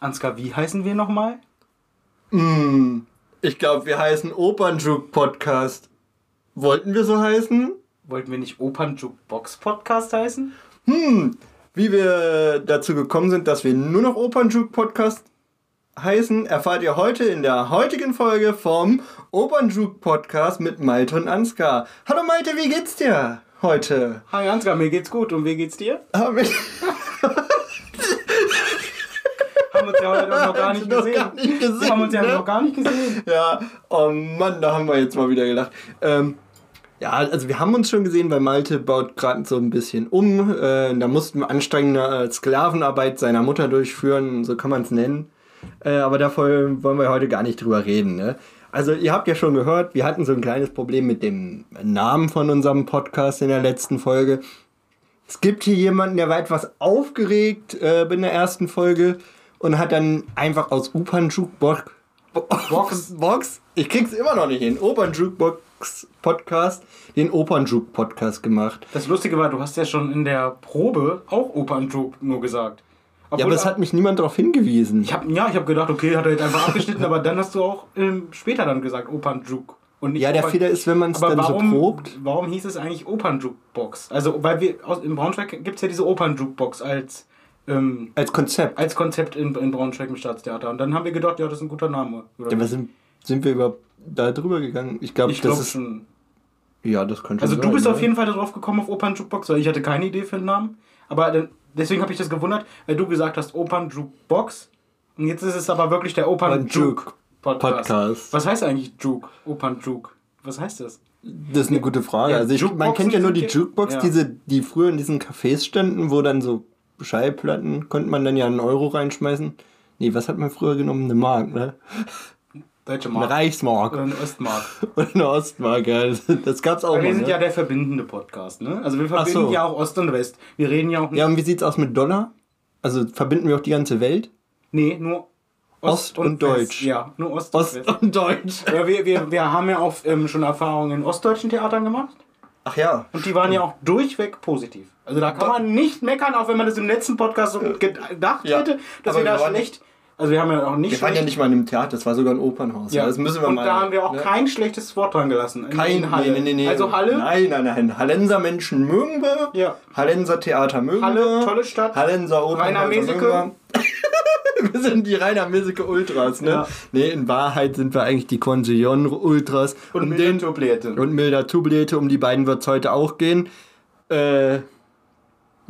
Ansgar, wie heißen wir nochmal? Mm, ich glaube, wir heißen Opernjuk Podcast. Wollten wir so heißen? Wollten wir nicht Opernjuk Box Podcast heißen? Hm, wie wir dazu gekommen sind, dass wir nur noch Opernjuk Podcast heißen, erfahrt ihr heute in der heutigen Folge vom Opernjuk Podcast mit Malte und Ansgar. Hallo Malte, wie geht's dir heute? Hi Ansgar, mir geht's gut und wie geht's dir? Haben uns ja heute noch gar nicht gesehen. Gar nicht gesehen wir haben uns ja ne? noch gar nicht gesehen. Ja, oh Mann, da haben wir jetzt mal wieder gelacht. Ähm, ja, also wir haben uns schon gesehen, weil Malte baut gerade so ein bisschen um. Äh, da mussten wir anstrengende Sklavenarbeit seiner Mutter durchführen, so kann man es nennen. Äh, aber davon wollen wir heute gar nicht drüber reden. Ne? Also ihr habt ja schon gehört, wir hatten so ein kleines Problem mit dem Namen von unserem Podcast in der letzten Folge. Es gibt hier jemanden, der war etwas aufgeregt äh, in der ersten Folge und hat dann einfach aus Opern Jukebox Box, Box, ich krieg's immer noch nicht hin, Opern Jukebox Podcast, den Opern Juke Podcast gemacht. Das Lustige war, du hast ja schon in der Probe auch Opern Juke nur gesagt. Obwohl, ja, aber es hat mich niemand darauf hingewiesen. Ich hab, ja, ich habe gedacht, okay, hat er jetzt einfach abgeschnitten, aber dann hast du auch ähm, später dann gesagt Opernjuk. Und nicht ja, der Opern Fehler ist, wenn man es dann warum, so probt. Warum hieß es eigentlich Opernjukebox? Also, weil wir aus, in Braunschweig gibt es ja diese Opernjukebox als ähm, als Konzept. Als Konzept in, in Braunschweig im Staatstheater. Und dann haben wir gedacht, ja, das ist ein guter Name. Ja, aber sind, sind wir überhaupt da drüber gegangen? Ich glaube, ich glaube schon. Ja, das könnte Also, sein, du bist ja? auf jeden Fall darauf gekommen auf Opern Jukebox, weil ich hatte keine Idee für einen Namen. Aber dann, deswegen habe ich das gewundert, weil du gesagt hast Opern Jukebox. Und jetzt ist es aber wirklich der Opern Juke Podcast. Was heißt eigentlich Juke? Opern Juke? Was heißt das? Das ist eine gute Frage. Ja, also ich, man kennt ja nur die Jukebox, ja. diese, die früher in diesen Cafés standen, wo dann so Schallplatten konnte man dann ja einen Euro reinschmeißen. Nee, was hat man früher genommen? Eine Mark, ne? Deutsche Mark. Eine Reichsmark. Oder eine Ostmark. Oder eine Ostmark, ja. Das gab's auch Aber wir sind ne? ja der verbindende Podcast, ne? Also wir verbinden so. ja auch Ost und West. Wir reden ja auch nicht. Ja, und wie sieht's aus mit Dollar? Also verbinden wir auch die ganze Welt? Nee, nur Ost, Ost und, und Deutsch. Ja, nur Ost, Ost und, West. und Deutsch. Ja, wir, wir, wir haben ja auch ähm, schon Erfahrungen in ostdeutschen Theatern gemacht. Ach ja. Und die waren ja auch durchweg positiv. Also da kann man nicht meckern, auch wenn man das im letzten Podcast so gedacht ja. hätte, dass wir da schlecht. Also wir haben ja auch nicht. Wir waren ja nicht mal in einem Theater, das war sogar ein Opernhaus. Ja, das müssen wir und mal. Und da haben wir auch ne? kein schlechtes Wort dran gelassen. Kein Halle. Nee, nee, nee, also Halle? Nein, nein, nein. Hallenser Menschen mögen wir. Ja. Hallenser Theater mögen Halle, wir. tolle Stadt. Hallenser Opernhaus mögen wir. wir sind die Rainer Meseke Ultras, ne? Ja. Nee, in Wahrheit sind wir eigentlich die Consillon Ultras. Und um Milda Tublete. Und Milda Tublete, um die beiden wird es heute auch gehen. Äh,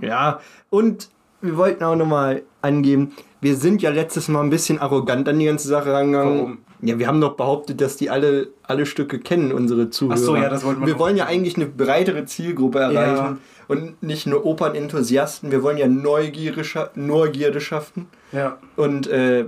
ja, und wir wollten auch nochmal angeben, wir sind ja letztes Mal ein bisschen arrogant an die ganze Sache rangegangen. Warum? Ja, wir haben doch behauptet, dass die alle, alle Stücke kennen, unsere Zuhörer. Ach so, ja, das wollten wir Wir wollen ja eigentlich eine breitere Zielgruppe erreichen ja. und nicht nur Opernenthusiasten. Wir wollen ja Neugierde, Neugierde schaffen. Ja. Und äh,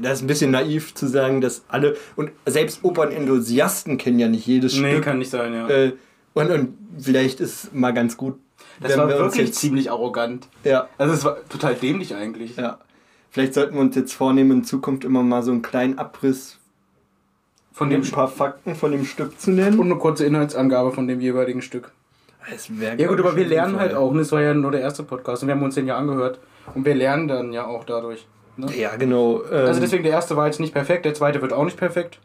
das ist ein bisschen naiv zu sagen, dass alle, und selbst Opernenthusiasten kennen ja nicht jedes nee, Stück. Nee, kann nicht sein, ja. Äh, und, und vielleicht ist mal ganz gut, das war wirklich jetzt, ziemlich arrogant. Ja. Also es war total dämlich eigentlich. Ja. Vielleicht sollten wir uns jetzt vornehmen, in Zukunft immer mal so einen kleinen Abriss von dem ein paar Fakten von dem Stück zu nennen. Und eine kurze Inhaltsangabe von dem jeweiligen Stück. ja gut, aber wir lernen halt auch. Ne? Es war ja nur der erste Podcast und wir haben uns den ja angehört. Und wir lernen dann ja auch dadurch. Ne? Ja, genau. Ähm, also deswegen, der erste war jetzt nicht perfekt, der zweite wird auch nicht perfekt.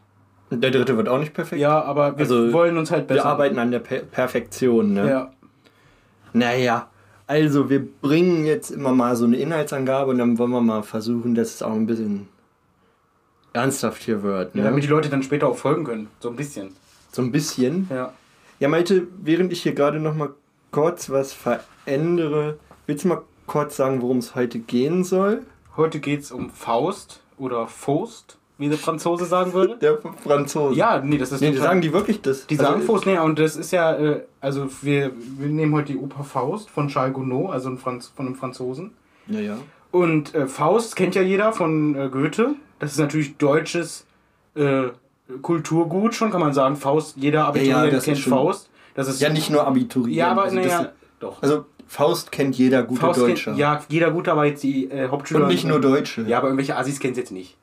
Der dritte wird auch nicht perfekt. Ja, aber wir also, wollen uns halt besser. Wir arbeiten an der per Perfektion, ne? Ja. Naja, also wir bringen jetzt immer mal so eine Inhaltsangabe und dann wollen wir mal versuchen, dass es auch ein bisschen ernsthaft hier wird. Ne? Ja, damit die Leute dann später auch folgen können. So ein bisschen. So ein bisschen? Ja. Ja, Malte, während ich hier gerade noch mal kurz was verändere, willst du mal kurz sagen, worum es heute gehen soll? Heute geht es um Faust oder Faust wie der Franzose sagen würde. Der Franzose. Ja, nee, das ist. Nee, sagen die wirklich das? Die also sagen Faust, nee, und das ist ja, äh, also wir, wir nehmen heute die Oper Faust von Charles Gounod, also ein Franz, von einem Franzosen. Ja, ja. Und äh, Faust kennt ja jeder von äh, Goethe. Das ist natürlich deutsches äh, Kulturgut schon, kann man sagen. Faust, jeder Abiturient ja, ja, kennt Faust. Das ist ja nicht nur Abiturient. Ja, aber also naja, doch. Also Faust kennt jeder gute Faust Deutsche. Kennt, ja, jeder gute, aber jetzt die äh, Hauptschüler. Und nicht nur Deutsche. Ja, aber irgendwelche Assis kennt jetzt nicht.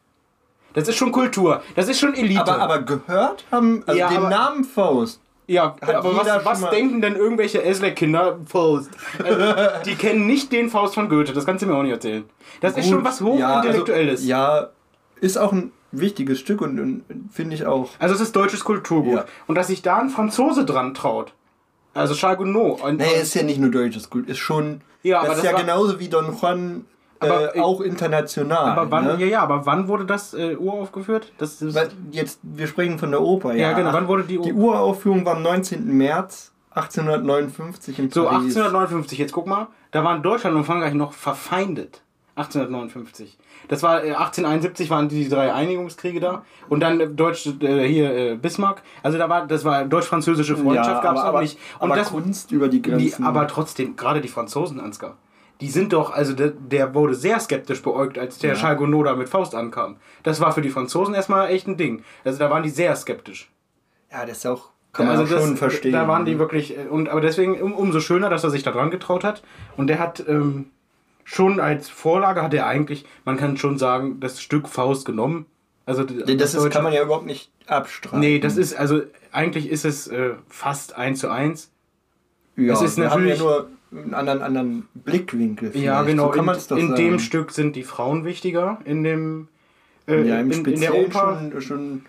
Das ist schon Kultur. Das ist schon Elite. Aber, aber gehört haben, also ja, den Namen Faust. Ja, aber was, was denken denn irgendwelche Esler-Kinder Faust? Also, die kennen nicht den Faust von Goethe, das kannst du mir auch nicht erzählen. Das Gut, ist schon was hochintellektuelles. Ja, also, ja, ist auch ein wichtiges Stück und, und finde ich auch. Also es ist deutsches Kulturgut. Ja. Und dass sich da ein Franzose dran traut. Also Charles Gounod. Nee, ist ja nicht nur deutsches Kultur, ist schon. Ja, das, das ist ja genauso wie Don Juan aber, äh, auch international. Aber wann, ne? ja, ja, aber wann wurde das äh, uraufgeführt? Das ist Jetzt, wir sprechen von der Oper, ja. Ja, genau. Wann wurde die Die Uraufführung war am 19. März 1859 in Paris. So, 1859, jetzt guck mal, da waren Deutschland und Frankreich noch verfeindet. 1859. Das war äh, 1871 waren die drei Einigungskriege da und dann äh, Deutsch äh, hier äh, Bismarck. Also da war das war deutsch-französische Freundschaft ja, gab es auch nicht. Und aber das Kunst über die Grenzen. Die, aber trotzdem gerade die Franzosen Ansgar die sind doch, also der, der wurde sehr skeptisch beäugt, als der ja. Gounod mit Faust ankam. Das war für die Franzosen erstmal echt ein Ding. Also da waren die sehr skeptisch. Ja, das ist auch, kann man also auch schon das, verstehen. Da waren die wirklich, äh, und, aber deswegen um, umso schöner, dass er sich da dran getraut hat. Und der hat ähm, schon als Vorlage, hat er eigentlich, man kann schon sagen, das Stück Faust genommen. Also das, das ist, kann man ja überhaupt nicht abstreiten. Nee, das ist, also eigentlich ist es äh, fast eins zu eins. Ja, es ist natürlich, ja nur einen anderen, anderen Blickwinkel. Vielleicht. Ja, genau. So in, in sagen. dem Stück sind die Frauen wichtiger. In dem äh, ja, im in, in der Oper. Schon, schon,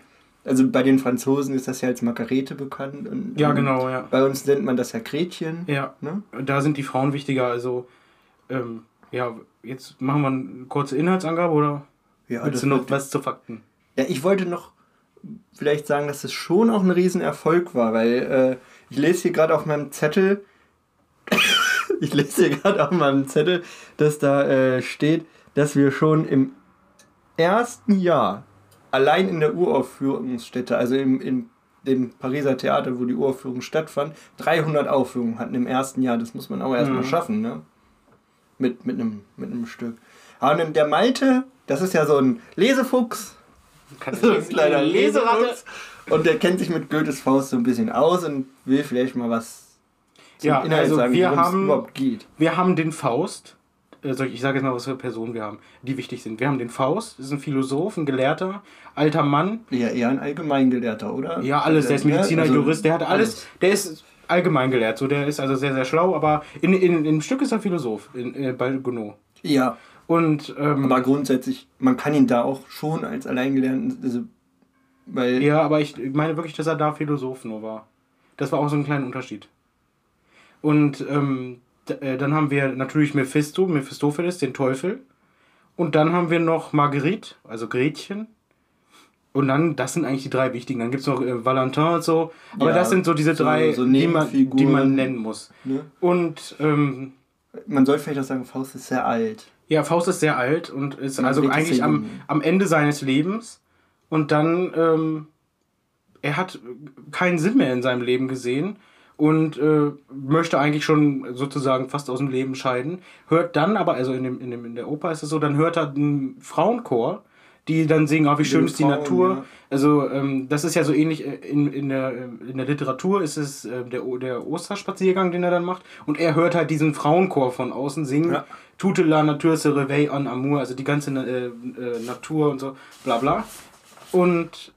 also bei den Franzosen ist das ja als Margarete bekannt. Und, ja, genau, ja. Bei uns nennt man das ja Gretchen. Ja. Ne? Da sind die Frauen wichtiger. Also, ähm, ja, jetzt machen wir eine kurze Inhaltsangabe oder ja, willst du noch was zu Fakten? Ja, ich wollte noch vielleicht sagen, dass es schon auch ein Riesenerfolg war, weil äh, ich lese hier gerade auf meinem Zettel, ich lese hier gerade auf meinem Zettel, dass da äh, steht, dass wir schon im ersten Jahr allein in der Uraufführungsstätte, also im, in dem Pariser Theater, wo die Uraufführung stattfand, 300 Aufführungen hatten im ersten Jahr. Das muss man auch erstmal mhm. schaffen, ne? Mit, mit, einem, mit einem Stück. Aber der Malte, das ist ja so ein Lesefuchs. So ein kleiner Leseratte. Und der kennt sich mit Goethes Faust so ein bisschen aus und will vielleicht mal was ja, Inhalt also sagen, wir haben, überhaupt geht. Wir haben den Faust. Also ich sage jetzt mal, was für Personen wir haben, die wichtig sind. Wir haben den Faust, das ist ein Philosoph, ein Gelehrter, alter Mann. Ja, eher ein Allgemeingelehrter, oder? Ja, alles. Der ist Mediziner, also, Jurist, der hat alles. Der ist allgemeingelehrt, so der ist also sehr, sehr schlau, aber in, in, im Stück ist er Philosoph, in, äh, bei Gounod. Ja. Und, ähm, aber grundsätzlich, man kann ihn da auch schon als Alleingelernten, also, weil... Ja, aber ich meine wirklich, dass er da Philosoph nur war. Das war auch so ein kleiner Unterschied. Und ähm, äh, dann haben wir natürlich Mephisto, Mephistopheles, den Teufel. Und dann haben wir noch Marguerite, also Gretchen. Und dann, das sind eigentlich die drei wichtigen. Dann gibt es noch äh, Valentin und so. Aber ja, das sind so diese drei, so die, man, die man nennen muss. Ne? Und ähm, man soll vielleicht auch sagen, Faust ist sehr alt. Ja, Faust ist sehr alt und ist und also eigentlich am, am Ende seines Lebens. Und dann, ähm, er hat keinen Sinn mehr in seinem Leben gesehen und äh, möchte eigentlich schon sozusagen fast aus dem Leben scheiden. Hört dann aber, also in, dem, in, dem, in der Oper ist es so, dann hört er einen Frauenchor, die dann singen, oh, wie schön ist die Frauen, Natur. Ja. Also ähm, das ist ja so ähnlich äh, in, in, der, äh, in der Literatur ist es äh, der, der Osterspaziergang, den er dann macht. Und er hört halt diesen Frauenchor von außen singen. Ja. Toute la nature se réveille en amour, also die ganze äh, äh, Natur und so, bla bla. Und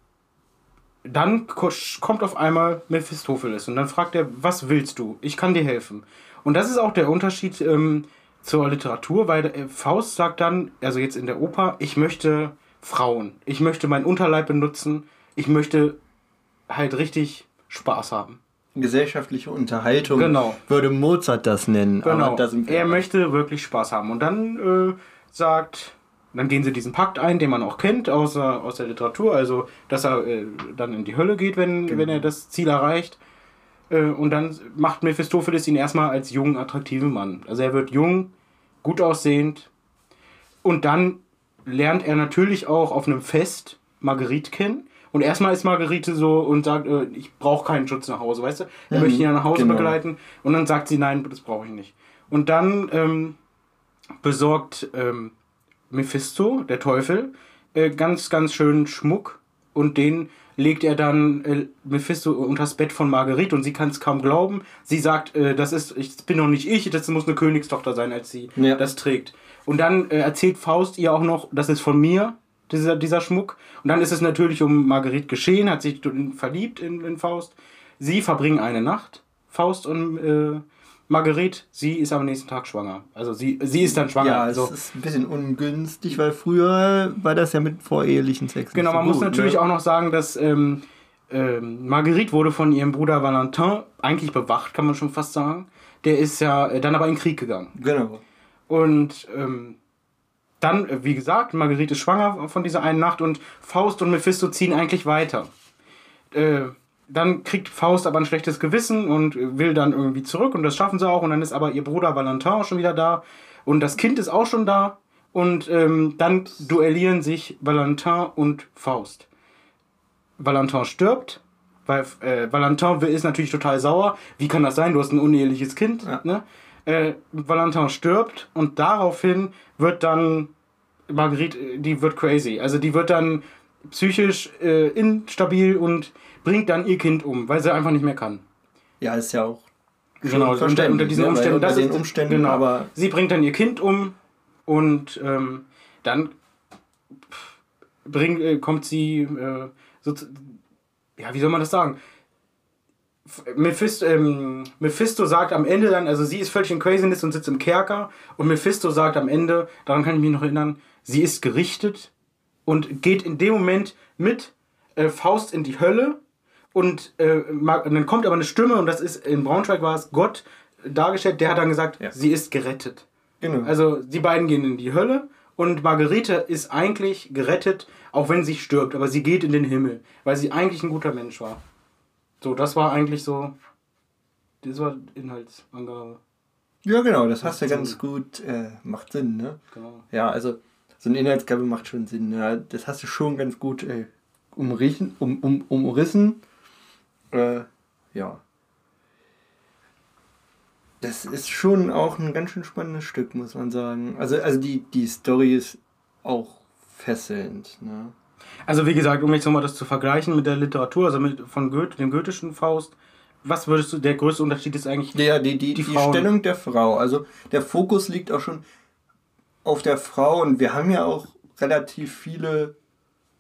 dann kommt auf einmal Mephistopheles und dann fragt er, was willst du? Ich kann dir helfen. Und das ist auch der Unterschied ähm, zur Literatur, weil äh, Faust sagt dann, also jetzt in der Oper, ich möchte Frauen, ich möchte meinen Unterleib benutzen, ich möchte halt richtig Spaß haben. Gesellschaftliche Unterhaltung genau. würde Mozart das nennen. Genau. er möchte wirklich Spaß haben. Und dann äh, sagt dann gehen sie diesen Pakt ein, den man auch kennt aus, aus der Literatur, also dass er äh, dann in die Hölle geht, wenn, genau. wenn er das Ziel erreicht. Äh, und dann macht Mephistopheles ihn erstmal als jungen, attraktiven Mann. Also er wird jung, gut aussehend. Und dann lernt er natürlich auch auf einem Fest Marguerite kennen. Und erstmal ist Marguerite so und sagt, äh, ich brauche keinen Schutz nach Hause, weißt du? Er mhm, möchte ihn nach Hause genau. begleiten. Und dann sagt sie, nein, das brauche ich nicht. Und dann ähm, besorgt ähm, Mephisto, der Teufel, äh, ganz, ganz schön Schmuck und den legt er dann äh, Mephisto unters Bett von Marguerite und sie kann es kaum glauben. Sie sagt, äh, das ist, ich bin noch nicht ich, das muss eine Königstochter sein, als sie ja. das trägt. Und dann äh, erzählt Faust ihr auch noch, das ist von mir, dieser, dieser Schmuck. Und dann ist es natürlich um Marguerite geschehen, hat sich verliebt in, in Faust. sie verbringen eine Nacht, Faust und äh, Marguerite, sie ist am nächsten Tag schwanger. Also sie, sie ist dann schwanger. Ja, also, es ist ein bisschen ungünstig, weil früher war das ja mit vorehelichen Sex. Genau, man so muss natürlich ne? auch noch sagen, dass ähm, ähm, Marguerite wurde von ihrem Bruder Valentin eigentlich bewacht, kann man schon fast sagen. Der ist ja äh, dann aber in den Krieg gegangen. Genau. Und ähm, dann, äh, wie gesagt, Marguerite ist schwanger von dieser einen Nacht und Faust und Mephisto ziehen eigentlich weiter. Äh, dann kriegt Faust aber ein schlechtes Gewissen und will dann irgendwie zurück und das schaffen sie auch. Und dann ist aber ihr Bruder Valentin schon wieder da und das Kind ist auch schon da. Und ähm, dann duellieren sich Valentin und Faust. Valentin stirbt, weil äh, Valentin ist natürlich total sauer. Wie kann das sein? Du hast ein uneheliches Kind. Ja. Ne? Äh, Valentin stirbt und daraufhin wird dann Marguerite, die wird crazy. Also die wird dann psychisch äh, instabil und bringt dann ihr Kind um, weil sie einfach nicht mehr kann. Ja, ist ja auch genau unter, unter diesen ja, Umständen. Unter den Umständen, genau. aber sie bringt dann ihr Kind um und ähm, dann bringt, äh, kommt sie äh, so, ja, wie soll man das sagen? Mephisto, ähm, Mephisto sagt am Ende dann, also sie ist völlig in Craziness und sitzt im Kerker und Mephisto sagt am Ende, daran kann ich mich noch erinnern, sie ist gerichtet und geht in dem Moment mit äh, Faust in die Hölle und, äh, dann kommt aber eine Stimme und das ist, in Braunschweig war es Gott dargestellt, der hat dann gesagt, ja. sie ist gerettet. Genau. Also die beiden gehen in die Hölle und Margarete ist eigentlich gerettet, auch wenn sie stirbt, aber sie geht in den Himmel, weil sie eigentlich ein guter Mensch war. So, das war eigentlich so, das war Inhaltsangabe. Ja, genau, das hast du ja ganz gut, äh, macht Sinn, ne? Genau. Ja, also so eine Inhaltsgabe macht schon Sinn. Ja. Das hast du schon ganz gut ey, umrissen. Um, um, umrissen. Äh, ja. Das ist schon auch ein ganz schön spannendes Stück, muss man sagen. Also, also die, die Story ist auch fesselnd. Ne? Also wie gesagt, um jetzt nochmal das zu vergleichen mit der Literatur, also mit von Goethe, dem goethischen Faust, was würdest du, der größte Unterschied ist eigentlich ja, die, die, die, die Stellung der Frau. Also der Fokus liegt auch schon auf der Frau und wir haben ja auch relativ viele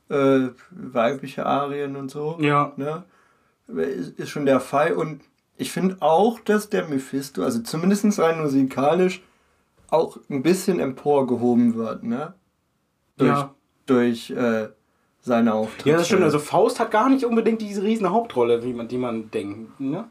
äh, weibliche Arien und so. Ja. Ne? Ist, schon der Fall und ich finde auch, dass der Mephisto, also zumindest rein musikalisch, auch ein bisschen emporgehoben wird, ne? Durch, ja. durch äh, seine Auftritte. Ja, das stimmt. Also Faust hat gar nicht unbedingt diese riesen Hauptrolle, wie man, die man denkt, ne?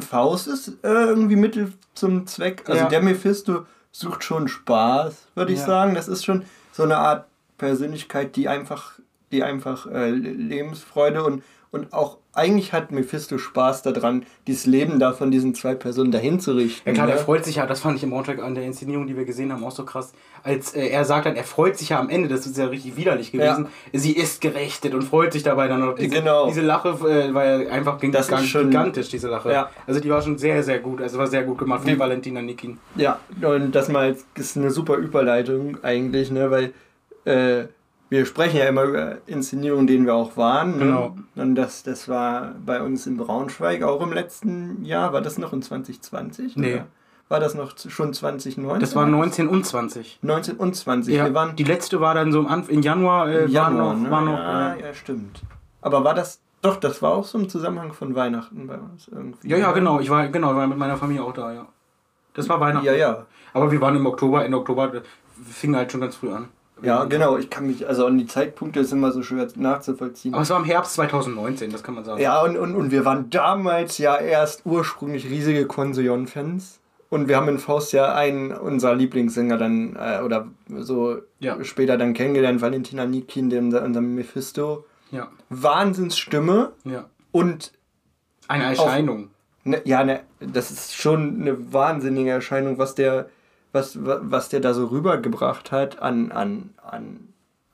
Faust ist äh, irgendwie Mittel zum Zweck. Also ja. der Mephisto sucht schon Spaß, würde ich ja. sagen. Das ist schon so eine Art Persönlichkeit, die einfach, die einfach äh, Lebensfreude und, und auch eigentlich hat Mephisto Spaß daran, dieses Leben da von diesen zwei Personen dahin zu richten. Ja klar, ne? er freut sich ja, das fand ich im Braunschweig an der Inszenierung, die wir gesehen haben, auch so krass. Als äh, er sagt dann, er freut sich ja am Ende, das ist ja richtig widerlich gewesen. Ja. Sie ist gerechtet und freut sich dabei dann noch. Diese, genau. diese Lache äh, war ja einfach das ganz schon, gigantisch, diese Lache. Ja. Also die war schon sehr, sehr gut. Also war sehr gut gemacht von Wie, Valentina Nikin. Ja, und das mal ist eine super Überleitung eigentlich, ne, weil äh, wir sprechen ja immer über Inszenierungen, denen wir auch waren. Ne? Genau. Und das, das war bei uns in Braunschweig auch im letzten Jahr. War das noch in 2020? Nee. Oder? War das noch schon 2019? Das war 19 und 20. 19 und 20. Ja, wir waren die letzte war dann so im Januar. Äh, Januar, war noch, ne? war noch, ja, äh, ja, stimmt. Aber war das doch, das war auch so im Zusammenhang von Weihnachten bei uns irgendwie. Ja, ja, genau. Ich war, genau, war mit meiner Familie auch da, ja. Das war Weihnachten. Ja, ja. Aber wir waren im Oktober, Ende Oktober, fing halt schon ganz früh an. Ja, genau. Ich kann mich, also an die Zeitpunkte ist immer so schwer nachzuvollziehen. Aber es war im Herbst 2019, das kann man sagen. Ja, und, und, und wir waren damals ja erst ursprünglich riesige Konseon-Fans. Und wir haben in Faust ja einen unserer Lieblingssänger dann, äh, oder so ja. später dann kennengelernt, Valentina Nikin, den, unser Mephisto. Ja. Wahnsinnsstimme. Ja. Und. Eine Erscheinung. Auch, ne, ja, ne, das ist schon eine wahnsinnige Erscheinung, was der was, was der da so rübergebracht hat an, an, an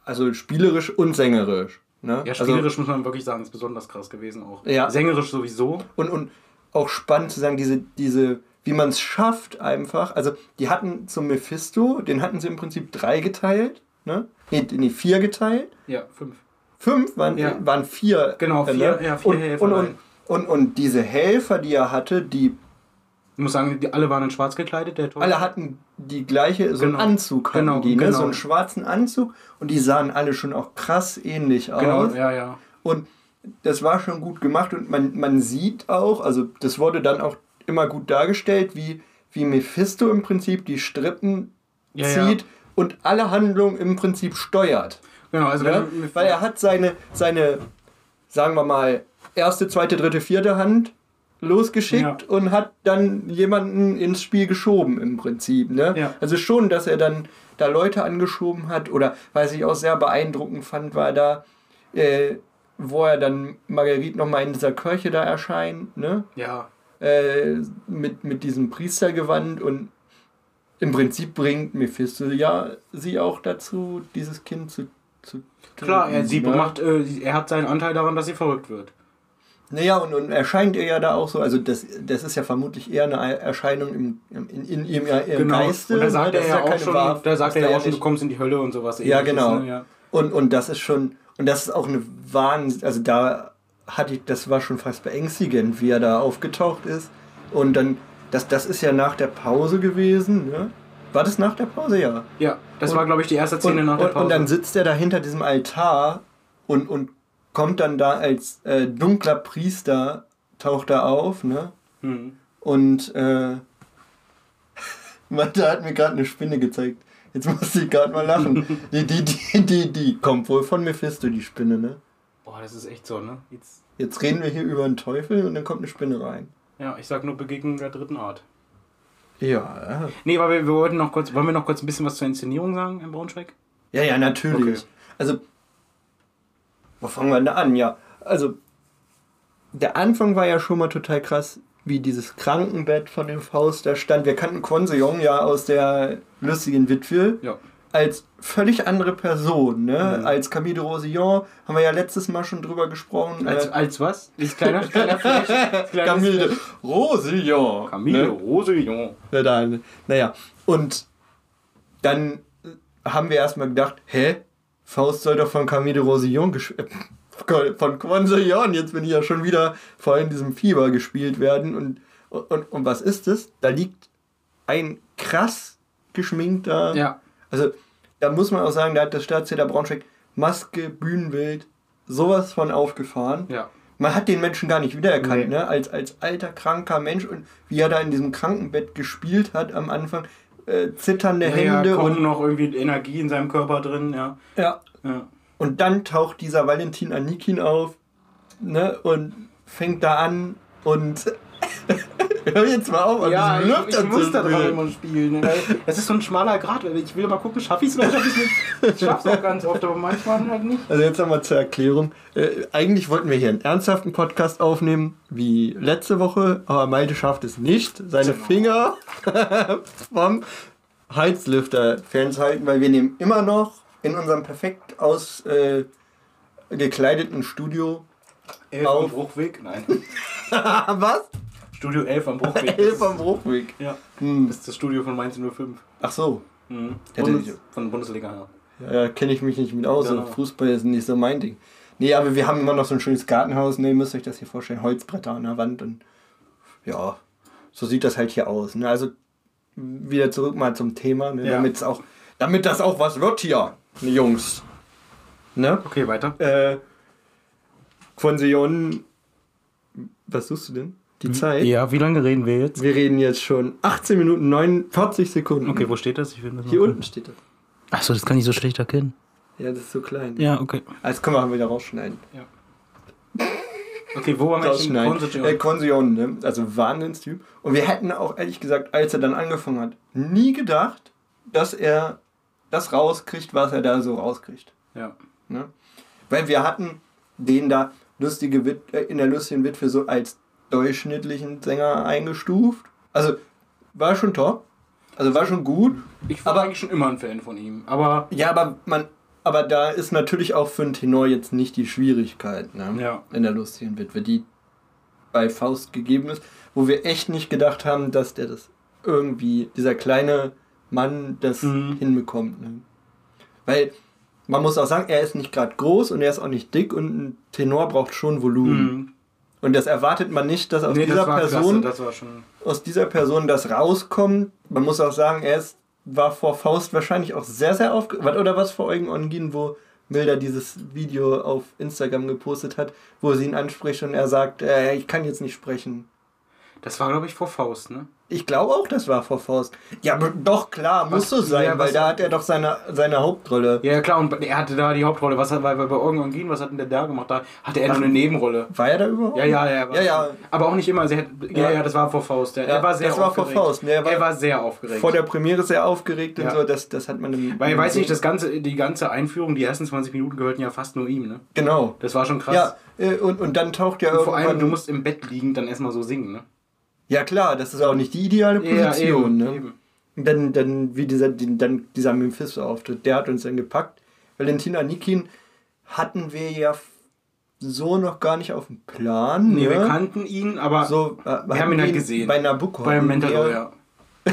also spielerisch und sängerisch. Ne? Ja, also spielerisch also, muss man wirklich sagen, ist besonders krass gewesen auch. Ja. Sängerisch sowieso. Und, und auch spannend zu sagen, diese, diese wie man es schafft einfach. Also die hatten zum Mephisto, den hatten sie im Prinzip drei geteilt. Ne? Nee, nee vier geteilt. Ja, fünf. Fünf waren, ja. waren vier. Genau, vier, ne? ja, vier und, Helfer. Und, und, und, und, diese Helfer, die er hatte, die ich muss sagen, die, alle waren in schwarz gekleidet, der Alle hatten die gleiche, so genau. einen Anzug hatten genau, die, ne? Genau. so einen schwarzen Anzug und die sahen alle schon auch krass ähnlich genau, aus. Genau, ja, ja. Und das war schon gut gemacht und man, man sieht auch, also das wurde dann auch immer gut dargestellt, wie, wie Mephisto im Prinzip die Strippen ja, zieht ja. und alle Handlungen im Prinzip steuert. Genau, also ja? weil er hat seine, seine, sagen wir mal, erste, zweite, dritte, vierte Hand losgeschickt ja. und hat dann jemanden ins Spiel geschoben im Prinzip. Ne? Ja. Also schon, dass er dann da Leute angeschoben hat oder was ich auch sehr beeindruckend fand, war da, äh, wo er dann Marguerite nochmal in dieser Kirche da erscheint, ne? Ja. Äh, mit, mit diesem Priestergewand und im Prinzip bringt Mephisto ja sie auch dazu, dieses Kind zu, zu Klar, er, sie ne? macht, äh, er hat seinen Anteil daran, dass sie verrückt wird. Naja, und, und erscheint ihr ja da auch so, also das, das ist ja vermutlich eher eine Erscheinung im, in, in, in ihrem genau. Geiste. Und da sagt ne? er ja, auch schon, Wahrheit, da sagt er ja auch schon, du kommst in die Hölle und sowas. Ja, genau. Ne? Ja. Und, und das ist schon, und das ist auch eine Wahnsinn, also da hatte ich, das war schon fast beängstigend, wie er da aufgetaucht ist. Und dann, das, das ist ja nach der Pause gewesen, ne? War das nach der Pause? Ja. Ja, das und, war, glaube ich, die erste Szene und, nach der Pause. Und dann sitzt er da hinter diesem Altar und, und kommt dann da als äh, dunkler Priester, taucht er auf, ne? Mhm. Und äh, da hat mir gerade eine Spinne gezeigt. Jetzt muss ich gerade mal lachen. die, die, die, die, die kommt wohl von Mephisto, die Spinne, ne? Boah, das ist echt so, ne? Jetzt, Jetzt reden wir hier über einen Teufel und dann kommt eine Spinne rein. Ja, ich sag nur Begegnung der dritten Art. Ja. ja. Nee, aber wir, wir wollten noch kurz, wollen wir noch kurz ein bisschen was zur Inszenierung sagen in Braunschweig? Ja, ja, natürlich. Okay. Also wo fangen wir denn da an? Ja, also der Anfang war ja schon mal total krass, wie dieses Krankenbett von dem Faust da stand. Wir kannten Quonseong ja aus der lustigen Witwe. Ja. Als völlig andere Person, ne? Mhm. Als Camille de Rosillon haben wir ja letztes Mal schon drüber gesprochen. Als, äh, als was? Ist kleiner, kleiner Fleisch, Camille de Rosillon. Camille ne? Rosillon. Ja, dann, naja, und dann haben wir erstmal gedacht, hä? Faust soll doch von Camille de Rosillon äh, von Quonsillon, jetzt bin ich ja schon wieder vor in diesem Fieber gespielt werden. Und, und, und was ist es? Da liegt ein krass geschminkter. Ja. Also, da muss man auch sagen, da hat das Staatstheater Braunschweig Maske, Bühnenbild, sowas von aufgefahren. Ja. Man hat den Menschen gar nicht wiedererkannt, nee. ne? Als, als alter, kranker Mensch und wie er da in diesem Krankenbett gespielt hat am Anfang äh, zitternde ja, Hände. Ja, und noch irgendwie Energie in seinem Körper drin, ja. Ja. ja. Und dann taucht dieser Valentin Anikin auf ne, und fängt da an und Hör jetzt mal auf, ja, ich, ich, ich muss da drauf immer spielen. Ne? Das ist so ein schmaler Grad. Ich will mal gucken, schaffe ich es oder schaffe ich es nicht. Ich schaffe es auch ganz oft, aber manchmal halt nicht. Also jetzt nochmal zur Erklärung. Äh, eigentlich wollten wir hier einen ernsthaften Podcast aufnehmen, wie letzte Woche, aber Malte schafft es nicht, seine genau. Finger vom Heizlüfter fernzuhalten, weil wir nehmen immer noch in unserem perfekt ausgekleideten äh, Studio Elf auf. Bruchweg? Nein. Was? Studio 11 am Bruchweg. 11 am Bruchweg. Ja. Hm. Das ist das Studio von Mainz 05. Ach so. Mhm. Bundes, von Bundesliga, ja. Ja, kenne ich mich nicht mit aus. Ja. Fußball ist nicht so mein Ding. Nee, aber wir haben immer noch so ein schönes Gartenhaus. Ne, ihr müsst euch das hier vorstellen. Holzbretter an der Wand und ja, so sieht das halt hier aus. Ne? Also wieder zurück mal zum Thema, ne? ja. damit auch, damit das auch was wird hier, ne, Jungs. Ne? Okay, weiter. Äh, von Sion, was suchst du denn? Die? Zeit? Ja, wie lange reden wir jetzt? Wir reden jetzt schon 18 Minuten 49 Sekunden. Okay, wo steht das? Ich das Hier unten steht das. Achso, das kann ich so schlecht erkennen. Ja, das ist so klein. Ja, okay. Also können wir wieder rausschneiden. Ja. Okay, wo waren wir Konsotion? Äh, Konsotion, ne? Also Wahnsinnstyp. Und wir hätten auch ehrlich gesagt, als er dann angefangen hat, nie gedacht, dass er das rauskriegt, was er da so rauskriegt. Ja. Ne? Weil wir hatten den da lustige Wit äh, in der lustigen Witwe so als durchschnittlichen Sänger eingestuft. Also war schon top. Also war schon gut. Ich war aber, eigentlich schon immer ein Fan von ihm. Aber ja, aber man, aber da ist natürlich auch für einen Tenor jetzt nicht die Schwierigkeit ne? ja. in der lustigen Witwe, die bei Faust gegeben ist, wo wir echt nicht gedacht haben, dass der das irgendwie, dieser kleine Mann, das mhm. hinbekommt. Ne? Weil man muss auch sagen, er ist nicht gerade groß und er ist auch nicht dick und ein Tenor braucht schon Volumen. Mhm. Und das erwartet man nicht, dass aus nee, dieser das Person klasse, das aus dieser Person das rauskommt. Man muss auch sagen, er ist, war vor Faust wahrscheinlich auch sehr, sehr aufgeregt. Oder was vor Eugen Ongin, wo, Milder dieses Video auf Instagram gepostet hat, wo sie ihn anspricht und er sagt, äh, ich kann jetzt nicht sprechen. Das war, glaube ich, vor Faust, ne? Ich glaube auch, das war vor Faust. Ja, doch, klar, muss so sein, ja, weil da hat er doch seine, seine Hauptrolle. Ja, klar, und er hatte da die Hauptrolle. Was hat, weil bei Orgon Gin, was hat denn der da gemacht? Da hatte er Ach, nur eine Nebenrolle. War er da überhaupt? Ja, ja, ja. ja, ja. Aber auch nicht immer. Hat, ja, ja, das war vor Faust. Der, ja, er war sehr das war aufgeregt. vor Faust. Ne, er, war, er war sehr aufgeregt. Vor der Premiere sehr aufgeregt und so, das, das hat man im, Weil, ich weiß nicht, das ganze, die ganze Einführung, die ersten 20 Minuten gehörten ja fast nur ihm, ne? Genau. Das war schon krass. Ja, äh, und, und dann taucht ja und Vor allem, du musst im Bett liegen, dann erstmal so singen, ne? Ja klar, das ist auch nicht die ideale Position. Ja, eben, ne? Eben. Dann, dann, wie dieser, dann dieser Mephisto-Auftritt, der hat uns dann gepackt. Valentina Nikin hatten wir ja so noch gar nicht auf dem Plan. Nee, ne? wir kannten ihn, aber so, äh, wir haben ihn halt gesehen. Bei Nabucco. Bei Mentalo, ja.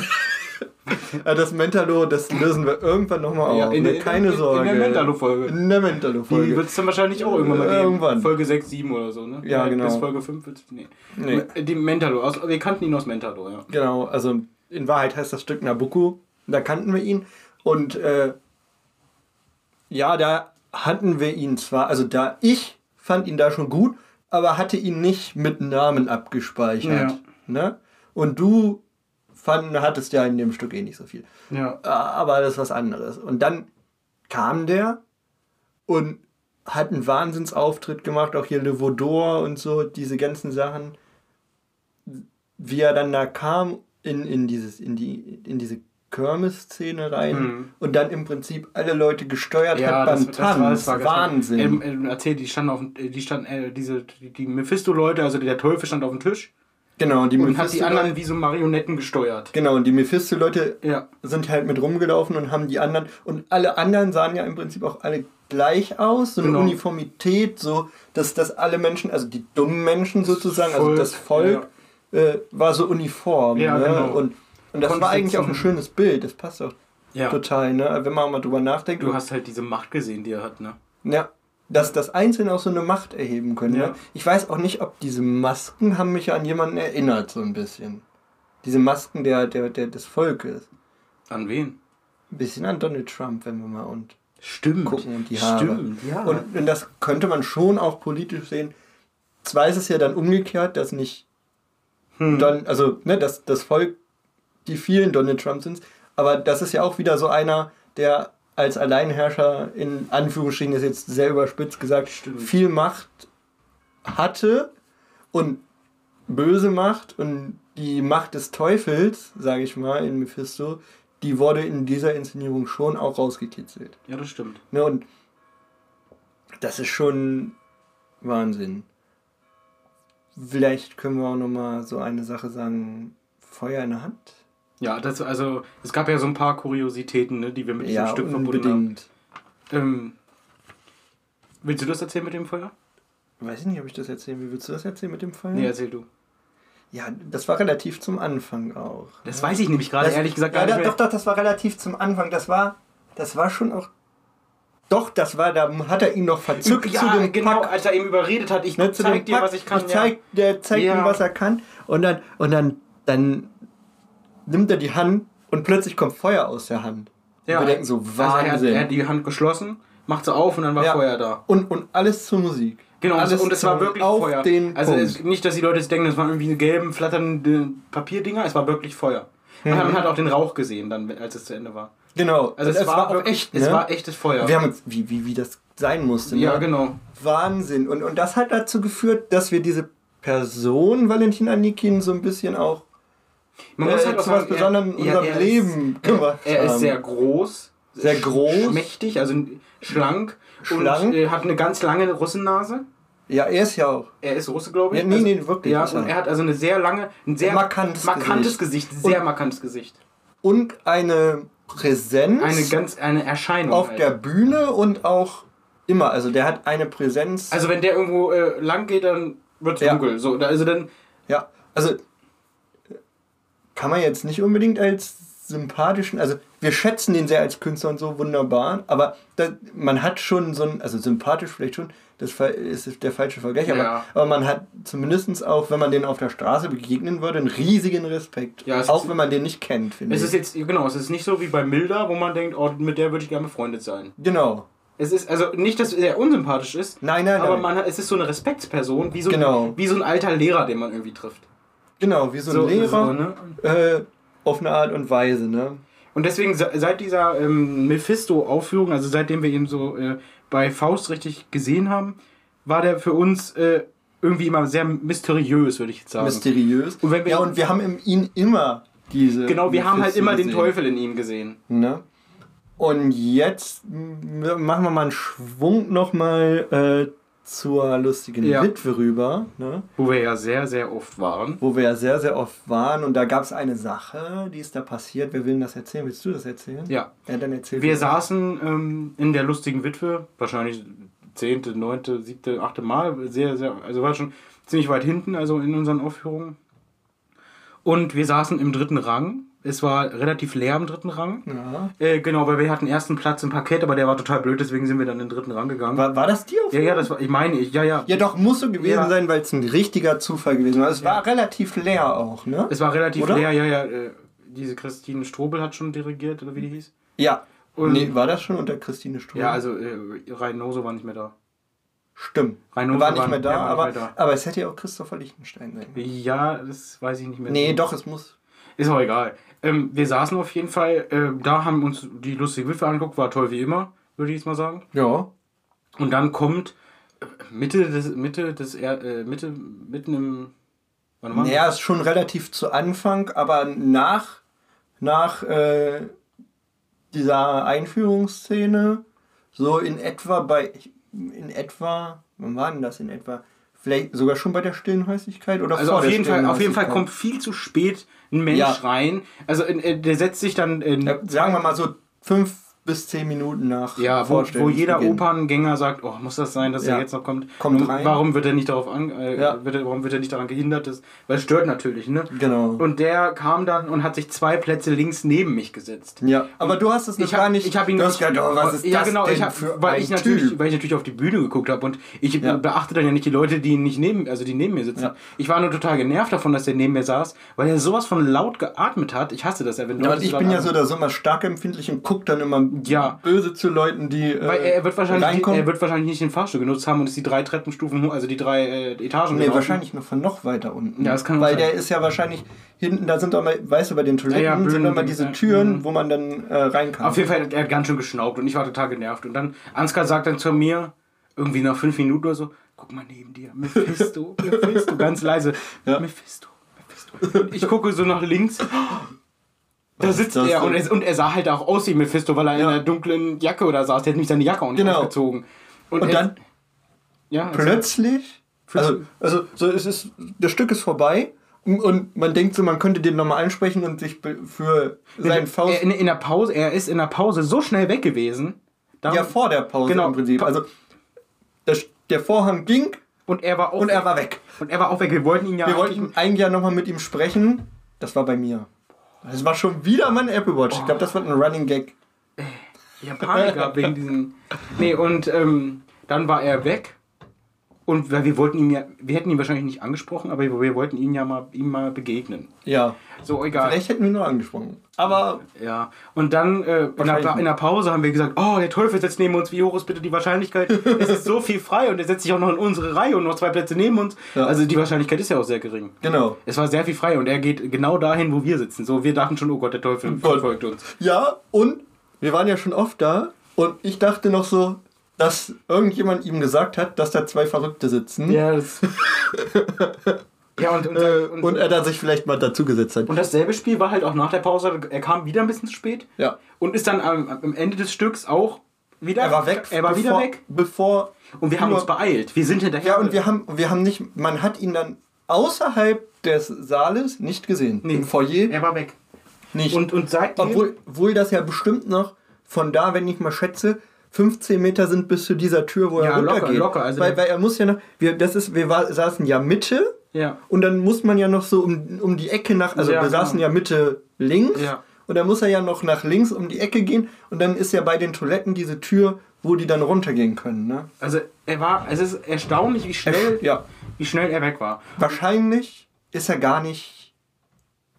das Mentalo, das lösen wir irgendwann nochmal auf. Ja, in, in, Keine in, Sorge. In der Mentalo-Folge. In der Mentalo-Folge. Die wird es dann wahrscheinlich auch irgendwann mal geben. Irgendwann. Folge 6, 7 oder so, ne? Ja, genau. Bis Folge 5 wird nee. nee. Die Mentalo, aus, wir kannten ihn aus Mentalo, ja. Genau, also in Wahrheit heißt das Stück Nabucco. Da kannten wir ihn. Und äh, ja, da hatten wir ihn zwar, also da ich fand ihn da schon gut, aber hatte ihn nicht mit Namen abgespeichert. Ja. Ne? Und du fand, hattest ja in dem Stück eh nicht so viel. Ja. Aber das ist was anderes. Und dann kam der und hat einen Wahnsinnsauftritt gemacht, auch hier Le Vaudor und so, diese ganzen Sachen. Wie er dann da kam in, in, dieses, in, die, in diese Kirmes-Szene rein mhm. und dann im Prinzip alle Leute gesteuert ja, hat beim das, Tanz. Das war, das war Wahnsinn. Ähm, erzähl, die standen auf die standen, äh, diese, die, die Mephisto-Leute, also der Teufel stand auf dem Tisch Genau, und die und hat die anderen wie so Marionetten gesteuert. Genau, und die Mephisto-Leute ja. sind halt mit rumgelaufen und haben die anderen. Und alle anderen sahen ja im Prinzip auch alle gleich aus, so eine genau. Uniformität, so dass, dass alle Menschen, also die dummen Menschen sozusagen, Volk, also das Volk, ja. äh, war so uniform. Ja, ne? genau. Und, und das war eigentlich auch ein schönes Bild, das passt auch total, ne? wenn man mal drüber nachdenkt. Du hast halt diese Macht gesehen, die er hat, ne? Ja, dass das Einzelne auch so eine Macht erheben können. Ja. Ne? Ich weiß auch nicht, ob diese Masken haben mich an jemanden erinnert, so ein bisschen. Diese Masken der, der, der, des Volkes. An wen? Ein bisschen an Donald Trump, wenn wir mal und Stimmt. gucken und die Haare. Stimmt, ja. Und, und das könnte man schon auch politisch sehen. Zwar ist es ja dann umgekehrt, dass nicht hm. Don, also ne, dass das Volk die vielen Donald Trump sind, aber das ist ja auch wieder so einer, der als Alleinherrscher in Anführungsstrichen ist jetzt sehr überspitzt gesagt Stimmt. viel Macht hatte und böse Macht und die Macht des Teufels, sage ich mal, in Mephisto, die wurde in dieser Inszenierung schon auch rausgekitzelt. Ja, das stimmt. Ne, und das ist schon Wahnsinn. Vielleicht können wir auch noch mal so eine Sache sagen: Feuer in der Hand. Ja, das, also es gab ja so ein paar Kuriositäten, ne, die wir mit diesem ja, Stück verbunden haben. Ähm, willst du das erzählen mit dem Feuer? Weiß ich nicht, ob ich das erzählen will. Willst du das erzählen mit dem Feuer? Nee, erzähl du. Ja, das war relativ zum Anfang auch. Das ja. weiß ich nämlich gerade ehrlich gesagt gar ja, nicht. Doch, doch, das war relativ zum Anfang. Das war, das war schon auch. Doch, das war, da hat er ihn noch verzückt ja, zu dem genau, Pack. als er ihm überredet hat, ich ne, zeig dir, was ich kann. Ich zeig, der zeigt ja. ihm, was er kann. Und dann, und dann, dann nimmt er die Hand und plötzlich kommt Feuer aus der Hand. Ja. Und wir denken so, Wahnsinn. Also er, hat, er hat die Hand geschlossen, macht sie auf und dann war ja. Feuer da. Und, und alles zur Musik. Genau, alles und es war wirklich auf Feuer. Den also es, nicht, dass die Leute denken, das waren irgendwie gelben, flatternde Papierdinger, es war wirklich Feuer. Mhm. Man hat auch den Rauch gesehen, dann, als es zu Ende war. Genau. Also es, es war, war auch echt, ne? es war echtes Feuer. Wir haben uns, wie, wie, wie das sein musste. Ne? Ja, genau. Wahnsinn. Und, und das hat dazu geführt, dass wir diese Person, Valentina Nikin, so ein bisschen auch man muss halt zu was Besonderem in unserem Leben gemacht Er ist sehr groß. Sehr groß. Schmächtig, also schlank. Schlank. Und äh, hat eine ganz lange Russennase. Ja, er ist ja auch. Er ist Russe, glaube ich. Ja, nee, also, nee, wirklich. Ja, und er hat also eine sehr lange, ein sehr markantes, markantes Gesicht. Gesicht. Sehr und, markantes Gesicht. Und eine Präsenz. Eine ganz, eine Erscheinung. Auf halt. der Bühne und auch immer. Also der hat eine Präsenz. Also wenn der irgendwo äh, lang geht, dann wird es ja. dunkel. So, also dann. Ja, also kann man jetzt nicht unbedingt als sympathischen, also wir schätzen den sehr als Künstler und so wunderbar, aber da, man hat schon so ein, also sympathisch vielleicht schon, das ist der falsche Vergleich, ja. aber, aber man hat zumindest auch, wenn man den auf der Straße begegnen würde, einen riesigen Respekt. Ja, auch wenn man den nicht kennt, finde ich. Es ist jetzt, genau, es ist nicht so wie bei Milda, wo man denkt, oh, mit der würde ich gerne befreundet sein. Genau. Es ist, also nicht, dass er unsympathisch ist. Nein, nein, aber nein. Man, es ist so eine Respektsperson, wie so, Genau. wie so ein alter Lehrer, den man irgendwie trifft. Genau, wie so ein So- Lehrer. so, ne? äh, auf eine Art und Weise, ne? Und deswegen se- seit dieser ähm, Mephisto-Aufführung, also seitdem wir ihn so äh, bei Faust richtig gesehen haben, war der für uns äh, irgendwie immer sehr mysteriös, würde ich jetzt sagen. Mysteriös. Und wenn wir- ja, und wir haben ihm immer diese. genau, wir haben halt Mephisto immer den gesehen, Teufel in ihm gesehen. Ne? Und jetzt machen wir mal einen Schwung nochmal äh, zur lustigen Ja. Witwe rüber, ne? Wo wir ja sehr, sehr oft waren. wo wir ja sehr, sehr oft waren. Und da gab es eine Sache, die ist da passiert. Wer will das erzählen? Willst du das erzählen? Ja. Ja, dann erzähl Wir saßen ähm, in der lustigen Witwe, wahrscheinlich zehnte, neunte, siebte, achte Mal, sehr, sehr, also war schon ziemlich weit hinten, also in unseren Aufführungen. Und wir saßen im dritten Rang. Es war relativ leer im dritten Rang. Ja. Äh, genau, weil wir hatten ersten Platz im Parkett, aber der war total blöd, deswegen sind wir dann in den dritten Rang gegangen. War, war das die auf? ja, ja, das war, ich meine, ich, ja, ja. Ja, doch, muss so gewesen Ja. sein, weil es ein richtiger Zufall gewesen war. Es war relativ leer auch, ne? Es war relativ Oder? leer, ja, ja. Äh, diese Christine Strobel hat schon dirigiert, oder wie die hieß. Ja. Und- nee, war das schon unter Christine Strobel? Ja, also äh, Reinose war nicht mehr da. Stimmt. Reinose war nicht mehr da, aber, aber es hätte ja auch Christopher Lichtenstein sein können. Ja, das weiß ich nicht mehr. Nee, so. doch, es muss. Ist auch egal. Ähm, wir saßen auf jeden Fall, äh, da haben uns die lustige Witwe angeguckt, war toll wie immer, würde ich jetzt mal sagen. Ja. Und dann kommt äh, Mitte des, Mitte des, äh, Mitte, mitten im, warte mal. Naja, ist schon relativ zu Anfang, aber nach, nach äh, dieser Einführungsszene, so in etwa bei, in etwa, wann war denn das in etwa? Vielleicht sogar schon bei der stillen Häuslichkeit oder Also vor auf jeden, Fall, auf jeden Fall kommt viel zu spät ein Mensch Ja. rein. Also äh, der setzt sich dann in, Ja, sagen wir mal so fünf bis zehn Minuten nach Ja, wo, wo jeder. Operngänger sagt, oh, muss das sein, dass Ja. er jetzt noch kommt? Kommt Und rein. Warum wird er nicht darauf an, äh, Ja. wird er, warum wird er nicht daran gehindert? Das, weil es stört natürlich, ne? Genau. Und der kam dann und hat sich zwei Plätze links neben mich gesetzt. ja, aber du hast es noch Ich gar hab, nicht. ich habe ihn nicht, gedacht, oh, was ist ja, das genau, denn ich hab, für weil ich natürlich, Typ? weil ich natürlich auf die Bühne geguckt habe und ich Ja. beachte dann ja nicht die Leute, die nicht neben, also die neben mir sitzen. Ja. Ich war nur total genervt davon, dass der neben mir saß, weil er sowas von laut geatmet hat. Ich hasse das ja, wenn Ja, Leute und ich bin ja so oder so immer stark empfindlich und guck dann immer Ja. böse zu Leuten, die äh, Weil er, wird wahrscheinlich, reinkommen. er wird wahrscheinlich nicht den Fahrstuhl genutzt haben und ist die drei Treppenstufen, hoch, also die drei äh, Etagen. Nee, wahrscheinlich noch von noch weiter unten. Ja, das kann Weil sein. der ist ja wahrscheinlich hinten, da sind doch mal, weißt du, bei den Toiletten Ja, ja, sind Böden- immer diese ja, Türen, mhm. wo man dann äh, rein kann. Auf jeden Fall, er hat ganz schön geschnaubt und ich war total genervt. Und dann, Ansgar sagt dann zu mir, irgendwie nach fünf Minuten oder so, guck mal neben dir, Mephisto, Mephisto, ganz leise, Ja. Mephisto, Mephisto. Und ich gucke so nach links, da sitzt das er und, er und er sah halt auch aus wie Mephisto, weil er in Ja. einer dunklen Jacke oder saß. Der hat nämlich seine Jacke auch nicht Genau. Und er- dann ja, also- plötzlich, also, also so es ist, das Stück ist vorbei und- und man denkt so, man könnte den nochmal ansprechen und sich für seinen Faust... er, in, in der Pause, er ist in der Pause so schnell weg gewesen. Ja, vor der Pause Genau. im Prinzip. Also das, der Vorhang ging und er war auch und er war weg. Und er war auch weg. Wir wollten ihn ja Wir eigentlich- wollten eigentlich ja nochmal mit ihm sprechen. Das war bei mir. Das war schon wieder mein Apple Watch. Ich glaube, das wird ein Running Gag. Ich hab Panik gehabt wegen diesen. Nee, und ähm, dann war er weg. Und weil wir wollten ihn ja, wir hätten ihn wahrscheinlich nicht angesprochen, aber wir, wollten ihn ja mal, ihm mal begegnen. Ja. So, egal. Vielleicht hätten wir ihn noch angesprochen. Aber Ja. Und dann äh, in, der, in der Pause haben wir gesagt, oh, der Teufel sitzt neben uns, wie hoch ist bitte die Wahrscheinlichkeit? es ist so viel frei und er setzt sich auch noch in unsere Reihe und noch zwei Plätze neben uns. Ja. Also die Wahrscheinlichkeit ist ja auch sehr gering. genau. Es war sehr viel frei und er geht genau dahin, wo wir sitzen. So, wir dachten schon, oh Gott, der Teufel Gott. folgt uns. Ja, und wir waren ja schon oft da und ich dachte noch so, dass irgendjemand ihm gesagt hat, dass da zwei Verrückte sitzen. Ja, das. ja, und, und, Äh, und, und er da sich vielleicht mal dazugesetzt hat. Und dasselbe Spiel war halt auch nach der Pause. Er kam wieder ein bisschen zu spät Ja. und ist dann am, am Ende des Stücks auch wieder. Er war weg. Er war bevor, wieder weg. Bevor. Und wir haben uns beeilt. Wir sind hinterher. Ja, und wir haben, wir haben nicht, man hat ihn dann außerhalb des Saales nicht gesehen. Nee. Im Foyer Er war weg. nicht. Und, und seitdem. Obwohl, obwohl das ja bestimmt noch von da, wenn ich mal schätze, 15 Meter sind bis zu dieser Tür, wo Ja, er locker, runtergeht. locker, also weil, weil er muss ja noch, wir, das ist, wir war, saßen ja Mitte Ja. und dann muss man ja noch so um, um die Ecke nach, also Ja, wir saßen genau. ja Mitte links Ja. und dann muss er ja noch nach links um die Ecke gehen und dann ist ja bei den Toiletten diese Tür, wo die dann runtergehen können. Ne? Also er war. Es ist erstaunlich, wie schnell, Ja. wie schnell er weg war. Wahrscheinlich ist er gar nicht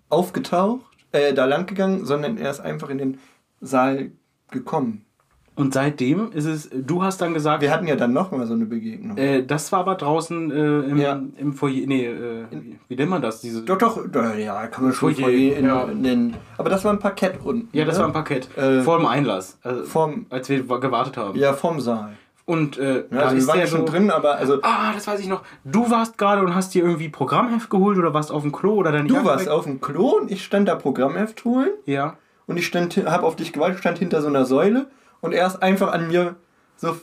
aufgetaucht, äh, da lang gegangen, sondern er ist einfach in den Saal gekommen. Und seitdem ist es, du hast dann gesagt. Wir hatten ja dann nochmal so eine Begegnung. Äh, das war aber draußen äh, im, ja. im Foyer. Nee, äh, wie, nennt man das? Diese doch, doch, ja, kann man schon Foyer, Foyer ja. nennen. Aber das war ein Parkett unten. Ja, das ne? war ein Parkett. Äh, vor dem Einlass. Also, vorm, als wir gewartet haben. Ja, vorm Saal. Und äh, ja, also wir waren ja schon so, drin, aber also. Ah, das weiß ich noch. Du warst gerade und hast dir irgendwie Programmheft geholt oder warst auf dem Klo oder deine Du Jacke warst weg? auf dem Klo und ich stand da Programmheft holen. Ja. Und ich stand, hab auf dich gewartet, stand hinter so einer Säule und er ist einfach an mir so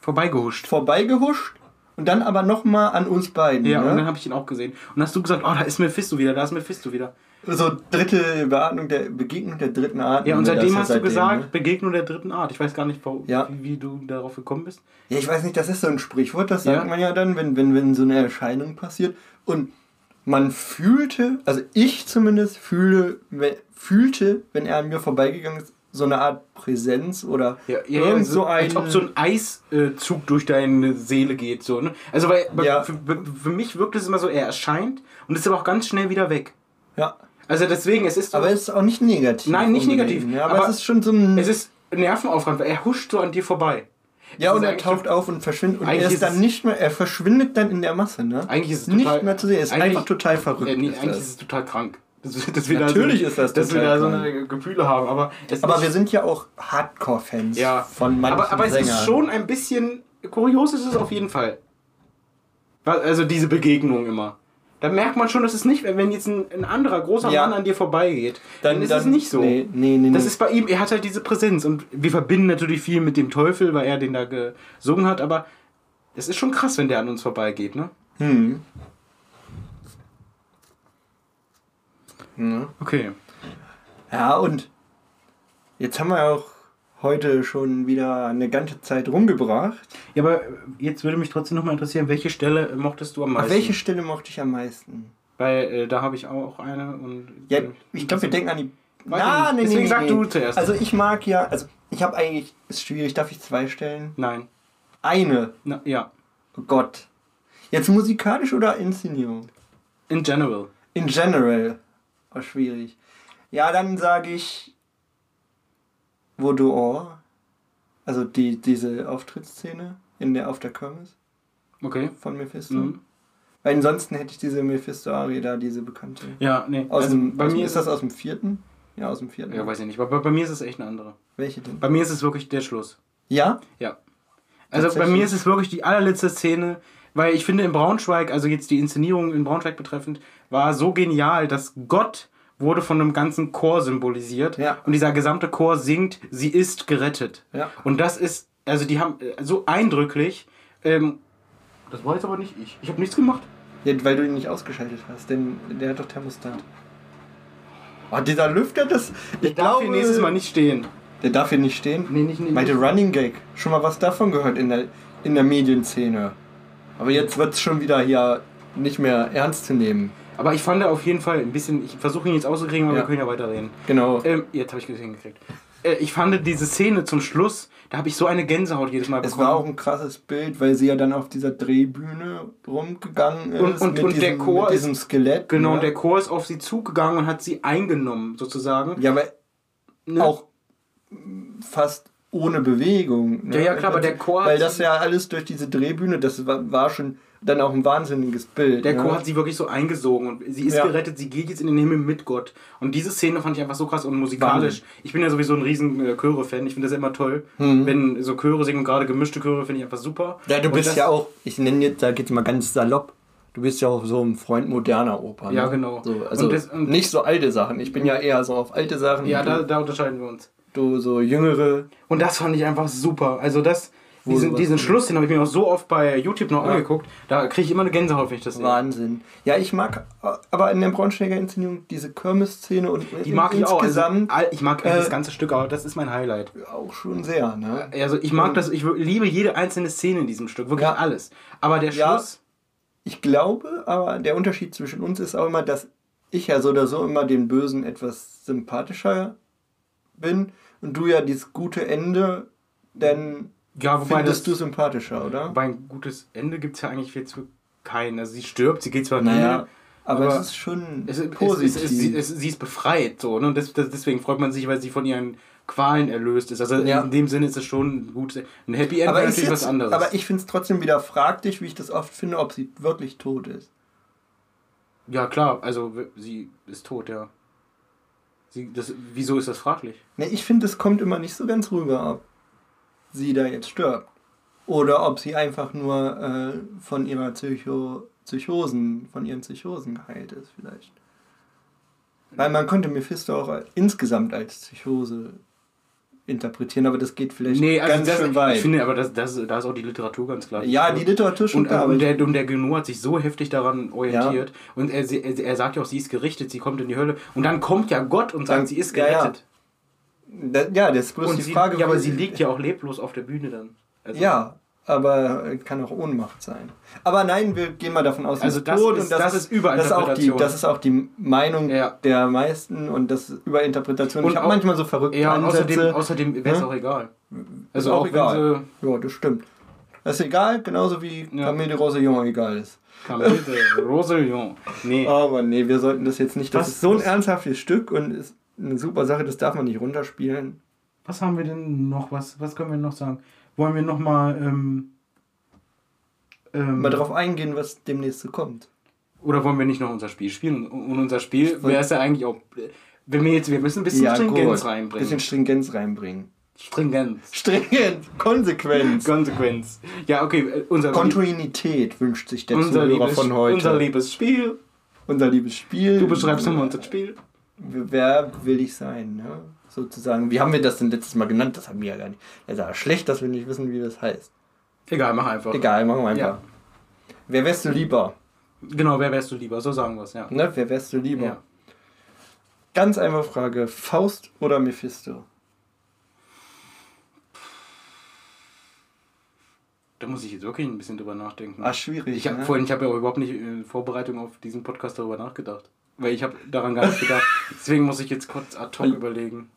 vorbeigehuscht. Vorbeigehuscht und dann aber nochmal an uns beiden. Ja, ne? und dann habe ich ihn auch gesehen. Und hast du gesagt, oh, da ist Mephisto wieder, da ist Mephisto wieder. So dritte Beatmung der Begegnung der dritten Art. Ja, und seitdem hast seitdem, du gesagt, ne? Begegnung der dritten Art. Ich weiß gar nicht, wo, ja. wie, wie, du darauf gekommen bist. Ja, ich weiß nicht, das ist so ein Sprichwort, das sagt man ja dann, wenn, wenn, wenn so eine Erscheinung passiert. Und man fühlte, also ich zumindest fühle, fühlte, wenn er an mir vorbeigegangen ist, so eine Art Präsenz oder ja, ja, irgend so, ein. Als ob so ein Eiszug durch deine Seele geht. So, ne? Also, weil ja. für, für mich wirkt es immer so, er erscheint und ist aber auch ganz schnell wieder weg. Ja. Also deswegen, es ist. Aber es ist auch nicht negativ. Nein, nicht negativ. Ja, aber, aber, es ist schon so ein. Es ist nervenaufreibend, weil er huscht so an dir vorbei. Ja, und er taucht auf und verschwindet. Und er ist dann nicht mehr, er verschwindet dann in der Masse, ne? Eigentlich ist es total, nicht mehr zu sehen. Er ist einfach total verrückt. Äh, nee, eigentlich ist es total krank. Dass, dass wir Natürlich da so, ist das Dass wir da so eine Gefühle haben. Aber, aber wir sind ja auch Hardcore-Fans ja. von manchen Aber, aber es ist schon ein bisschen kurios ist es auf jeden Fall. Also diese Begegnung immer. Da merkt man schon, dass es nicht, wenn jetzt ein, ein anderer großer ja. Mann an dir vorbeigeht, dann, dann ist dann, es nicht so. Nee, nee, nee, das ist bei ihm, er hat halt diese Präsenz und wir verbinden natürlich viel mit dem Teufel, weil er den da gesungen hat, aber es ist schon krass, wenn der an uns vorbeigeht, ne? Hm. Ne? Okay. Ja, und jetzt haben wir auch heute schon wieder eine ganze Zeit rumgebracht. Ja, aber jetzt würde mich trotzdem nochmal interessieren, welche Stelle mochtest du am meisten? Auf welche Stelle mochte ich am meisten? Weil äh, da habe ich auch eine und. Ja, ich glaube, wir denken an die. Na, nee, Deswegen nee, sag nee. du zuerst. Also ich mag ja, also ich habe eigentlich, ist schwierig, darf ich zwei stellen? Nein. Eine? Na, ja. Oh Gott. Jetzt musikalisch oder Inszenierung? In general. In general. War schwierig. Ja, dann sage ich Vaudoor. Also die, diese Auftrittsszene in der, auf der Kirmes. Okay. Von Mephisto. Mhm. Weil ansonsten hätte ich diese Mephisto-Arie da, diese bekannte. Ja, nee. Aus also dem, bei aus mir ist das aus dem vierten? Ja, aus dem vierten. Ja, weiß ich nicht. Aber bei, mir ist es echt eine andere. Welche denn? Bei mir ist es wirklich der Schluss. Ja? Ja. Also bei mir ist es wirklich die allerletzte Szene, weil ich finde in Braunschweig, also jetzt die Inszenierung in Braunschweig betreffend, war so genial, dass Gott wurde von einem ganzen Chor symbolisiert. Ja. Und dieser gesamte Chor singt, sie ist gerettet. Ja. Und das ist, also die haben äh, so eindrücklich, ähm, das war jetzt aber nicht ich. Ich habe nichts gemacht. Ja, weil du ihn nicht ausgeschaltet hast, denn der hat doch Thermostat. Oh, dieser Lüfter, das. Ich der darf hier nächstes Mal nicht stehen. Der darf hier nicht stehen? Nee, nicht, nicht. Meinte Running Gag. Schon mal was davon gehört in der, in der Medienszene. Aber jetzt wird es schon wieder hier nicht mehr ernst zu nehmen. Aber ich fand auf jeden Fall ein bisschen, ich versuche ihn jetzt auszukriegen, aber ja. wir können ja weiterreden. Genau. Ähm, jetzt habe ich es hingekriegt. Äh, ich fand diese Szene zum Schluss, da habe ich so eine Gänsehaut jedes Mal bekommen. Es war auch ein krasses Bild, weil sie ja dann auf dieser Drehbühne rumgegangen ist. Und, und, mit und diesem, der Chor mit diesem Skelett. Genau, ne? der Chor ist auf sie zugegangen und hat sie eingenommen, sozusagen. Ja, weil ne? auch fast ohne Bewegung. Ne? Ja, ja, klar, aber der Chor. Weil das ja alles durch diese Drehbühne, das war, war schon dann auch ein wahnsinniges Bild. Der ne? Chor hat sie wirklich so eingesogen und sie ist ja. gerettet, sie geht jetzt in den Himmel mit Gott. Und diese Szene fand ich einfach so krass und musikalisch. Wahnsinn. Ich bin ja sowieso ein riesen äh, Chöre-Fan, ich finde das immer toll, mhm. wenn so Chöre singen und gerade gemischte Chöre finde ich einfach super. Ja, du und bist ja auch, ich nenne jetzt, da geht's mal ganz salopp, du bist ja auch so ein Freund moderner Oper. Ne? Ja, genau. So, also und das, und nicht so alte Sachen, ich bin ja eher so auf alte Sachen. Ja, da, da unterscheiden wir uns. Du so jüngere. Und das fand ich einfach super. Also das diesen, diesen Schluss, den habe ich mir auch so oft bei YouTube noch ja. angeguckt. Da kriege ich immer eine Gänsehaut, wenn ich das sehe. Wahnsinn. Ja, ich mag aber in der Braunschweiger Inszenierung diese Kirmes-Szene und die mag ich auch. Also, ich mag äh, das ganze Stück, aber das ist mein Highlight. Auch schon sehr, ne? Also ich mag das, ich liebe jede einzelne Szene in diesem Stück, wirklich ja. alles. Aber der Schluss. Ja, ich glaube, aber der Unterschied zwischen uns ist auch immer, dass ich ja so oder so immer den Bösen etwas sympathischer bin und du ja dieses gute Ende, denn ja, wobei Findest das, du sympathischer, oder? Wobei ein gutes Ende gibt es ja eigentlich jetzt keinen. Also sie stirbt, sie geht zwar naja, aber, aber, es ist schon es, positiv. Es, es, sie ist befreit, so, ne? Und das, das, deswegen freut man sich, weil sie von ihren Qualen erlöst ist. Also ja. in dem Sinne ist es schon gut. Ein Happy End aber ist natürlich jetzt, was anderes. Aber ich finde es trotzdem wieder fraglich, wie ich das oft finde, ob sie wirklich tot ist. Ja, klar, also sie ist tot, ja. Sie, das, wieso ist das fraglich? Ne, ich finde, es kommt immer nicht so ganz rüber, ob sie da jetzt stirbt. Oder ob sie einfach nur äh, von ihrer Psycho Psychosen, von ihren Psychosen geheilt ist, vielleicht. Weil man könnte Mephisto auch insgesamt als Psychose interpretieren, aber das geht vielleicht nee, also ganz das, schön weit. Ich finde, aber das, das, da ist auch die Literatur ganz klar. Ja, die Literatur schon und, klar. Und der, und der Gnu hat sich so heftig daran orientiert. Ja. Und er, er, er sagt ja auch, sie ist gerichtet, sie kommt in die Hölle. Und dann kommt ja Gott und sagt, dann, sie ist gerettet. Ja, ja. Ja das ist bloß und die sie, Frage. Ja, aber sie liegt ja auch leblos auf der Bühne dann. Also ja, aber kann auch Ohnmacht sein. Aber nein, wir gehen mal davon aus, also das tot ist, und das, das ist Überinterpretation. Das ist auch die, das ist auch die Meinung ja. der meisten und das ist Überinterpretation. Und ich habe manchmal so verrückte ja, Ansätze. Außerdem, außerdem wäre es ja? auch egal. Also auch, auch egal. ja, das stimmt. Das ist egal, genauso wie ja. Camille de Rosillon egal ist. Camille de Rosillon. Nee. Aber nee, wir sollten das jetzt nicht. Das was, ist so ein ernsthaftes Stück und ist eine super Sache, das darf man nicht runterspielen. Was haben wir denn noch? Was, was können wir noch sagen? wollen wir nochmal ähm, ähm, mal darauf eingehen, was demnächst so kommt. Oder wollen wir nicht noch unser Spiel spielen? Und unser Spiel wäre es ja eigentlich auch. Wenn wir jetzt, wir müssen ein bisschen ja, Stringenz gut. reinbringen. Ein bisschen Stringenz reinbringen. Stringenz. Stringenz. Konsequenz. Konsequenz. Ja, okay. Äh, unser Kontinuität wünscht sich der unser Zuhörer liebes, von heute. Unser liebes Spiel. Unser liebes Spiel. Du beschreibst nochmal unser Spiel. Wer will ich sein, ne? sozusagen. Wie haben wir das denn letztes Mal genannt? Das haben wir ja gar nicht. Das ist schlecht, dass wir nicht wissen, wie das heißt. Egal, mach einfach. Egal, machen wir einfach. Ja. Wer wärst du lieber? Genau, wer wärst du lieber? So sagen wir es, ja. Ne, wer wärst du lieber? Ja. Ganz einfache Frage: Faust oder Mephisto? Da muss ich jetzt wirklich ein bisschen drüber nachdenken. Ah, schwierig. Ich habe ne? vorhin, ich habe ja überhaupt nicht in Vorbereitung auf diesen Podcast darüber nachgedacht. Weil ich habe daran gar nicht gedacht. Deswegen muss ich jetzt kurz ad hoc überlegen.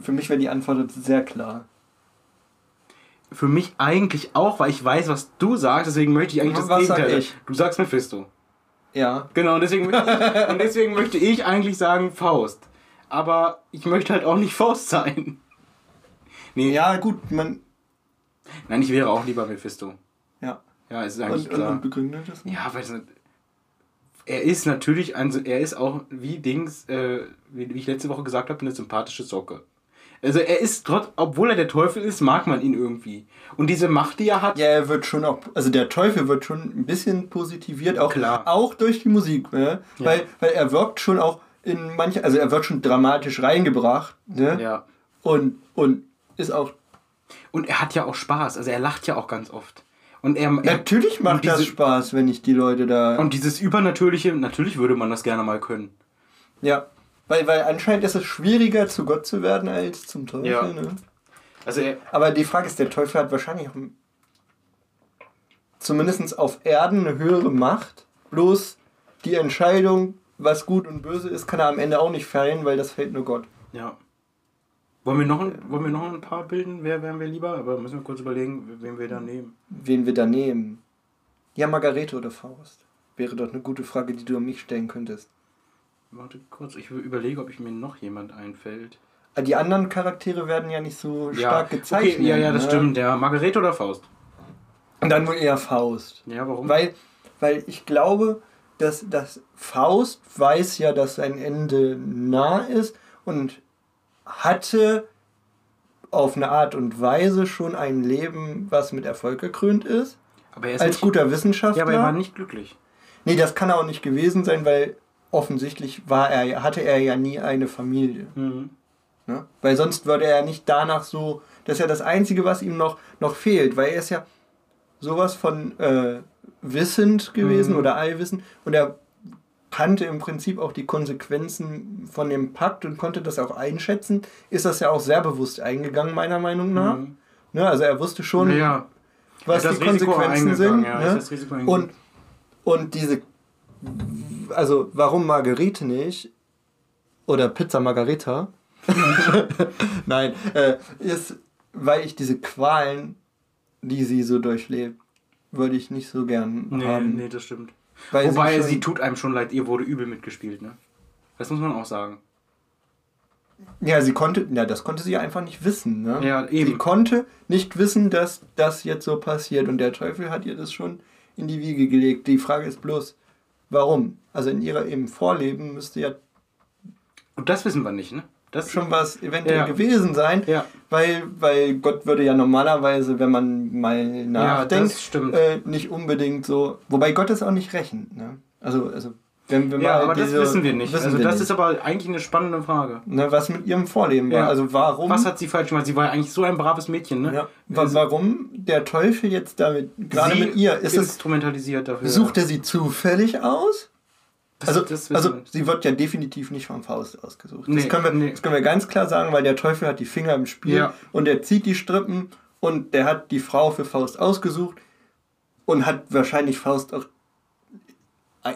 Für mich wäre die Antwort sehr klar. Für mich eigentlich auch, weil ich weiß, was du sagst, deswegen möchte ich eigentlich was das Gegenteil. Sag ich? Du sagst Mephisto. Ja. Genau, und deswegen, und deswegen möchte ich eigentlich sagen Faust. Aber ich möchte halt auch nicht Faust sein. Nee. Ja, gut, man. Nein, ich wäre auch lieber Mephisto. Ja. Ja, es ist eigentlich und, klar. Und begründet das nicht? Ja, weil es er ist natürlich, ein, er ist auch wie Dings, äh, wie, ich letzte Woche gesagt habe, eine sympathische Socke. Also er ist trotz, obwohl er der Teufel ist, mag man ihn irgendwie. Und diese Macht, die er hat. Ja, er wird schon auch, also der Teufel wird schon ein bisschen positiviert, auch, Klar. auch durch die Musik, ne? Ja. Weil, weil er wirkt schon auch in manche, also er wird schon dramatisch reingebracht, ne? Ja. Und, und ist auch. Und er hat ja auch Spaß, also er lacht ja auch ganz oft. Und er, natürlich macht diese, das Spaß, wenn ich die Leute da. Und dieses Übernatürliche, natürlich würde man das gerne mal können. Ja. Weil, weil anscheinend ist es schwieriger, zu Gott zu werden, als zum Teufel. Ja. Ne? Also er, Aber die Frage ist, der Teufel hat wahrscheinlich auch zumindest auf Erden eine höhere Macht. Bloß die Entscheidung, was gut und böse ist, kann er am Ende auch nicht fällen, weil das fällt nur Gott. Ja. Wollen wir, noch ein, wollen wir noch ein paar bilden? Wer wären wir lieber? Aber müssen wir kurz überlegen, wen wir da nehmen. Wen wir da nehmen? Ja, Margarete oder Faust? Wäre doch eine gute Frage, die du an mich stellen könntest. Warte kurz, ich überlege, ob ich mir noch jemand einfällt. Ah, die anderen Charaktere werden ja nicht so ja. stark gezeichnet. Okay, ja, ja, das ne? stimmt. Ja, Margarete oder Faust? Und dann wohl eher Faust. Ja, warum? Weil, weil ich glaube, dass, dass Faust weiß ja, dass sein Ende nah ist und hatte auf eine Art und Weise schon ein Leben, was mit Erfolg gekrönt ist. Aber er ist als guter Wissenschaftler. Ja, aber er war nicht glücklich. Nee, das kann er auch nicht gewesen sein, weil offensichtlich war er, hatte er ja nie eine Familie. Mhm. Ne? Weil sonst würde er ja nicht danach so. Das ist ja das Einzige, was ihm noch, noch fehlt, weil er ist ja sowas von äh, wissend gewesen mhm. oder allwissend und er kannte im Prinzip auch die Konsequenzen von dem Pakt und konnte das auch einschätzen, ist das ja auch sehr bewusst eingegangen, meiner Meinung nach. Mhm. Ne, also er wusste schon, ja. was die Konsequenzen sind. Ja, ne? und, und diese, also warum Margarete nicht oder Pizza Margarita, nein, äh, ist, weil ich diese Qualen, die sie so durchlebt, würde ich nicht so gern nee, haben. Nee, das stimmt. Weil Wobei, sie, sie, tut einem schon leid, ihr wurde übel mitgespielt, ne? Das muss man auch sagen. Ja, sie konnte, ja, das konnte sie einfach nicht wissen. Ne? Ja, eben. Sie konnte nicht wissen, dass das jetzt so passiert und der Teufel hat ihr das schon in die Wiege gelegt. Die Frage ist bloß, warum? Also in ihrer im Vorleben müsste ja. Und das wissen wir nicht, ne? Das schon was eventuell ja. gewesen sein, ja. weil, weil Gott würde ja normalerweise, wenn man mal nachdenkt, äh, nicht unbedingt so. Wobei Gott es auch nicht rechnet. Ne? Also, also wenn wir ja, aber diese, das wissen wir nicht. Wissen also wir das nicht. ist aber eigentlich eine spannende Frage. Ne, was mit ihrem Vorleben ja. war. Also warum. Was hat sie falsch gemacht? Sie war eigentlich so ein braves Mädchen, ne? Ja. Also, warum der Teufel jetzt damit, gerade mit ihr, ist instrumentalisiert dafür. Sucht er sie zufällig aus? Also, also sie wird ja definitiv nicht vom Faust ausgesucht. Nee, das, können wir, nee. das können wir ganz klar sagen, weil der Teufel hat die Finger im Spiel ja. und er zieht die Strippen und der hat die Frau für Faust ausgesucht und hat wahrscheinlich Faust auch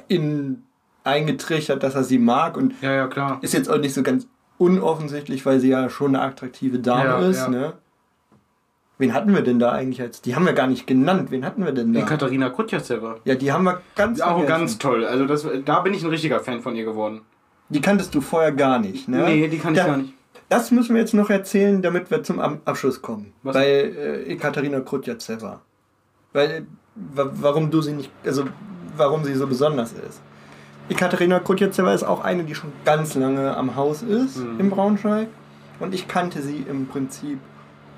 in eingetrichtert, dass er sie mag und ja, ja, klar. ist jetzt auch nicht so ganz unoffensichtlich, weil sie ja schon eine attraktive Dame ist. Ne? Wen hatten wir denn da eigentlich jetzt? Die haben wir gar nicht genannt. Wen hatten wir denn da? Die Katharina Kutjasewa. Ja, die haben wir ganz Auch vergessen. ganz toll. Also das, da bin ich ein richtiger Fan von ihr geworden. Die kanntest du vorher gar nicht, ne? Nee, die kann ich gar nicht. Das müssen wir jetzt noch erzählen, damit wir zum Abschluss kommen. Was? Bei äh, Katharina Kutjasewa. Weil, warum du sie nicht, also warum sie so besonders ist. Ekaterina Kutjezewa ist auch eine, die schon ganz lange am Haus ist mhm. im Braunschweig. Und ich kannte sie im Prinzip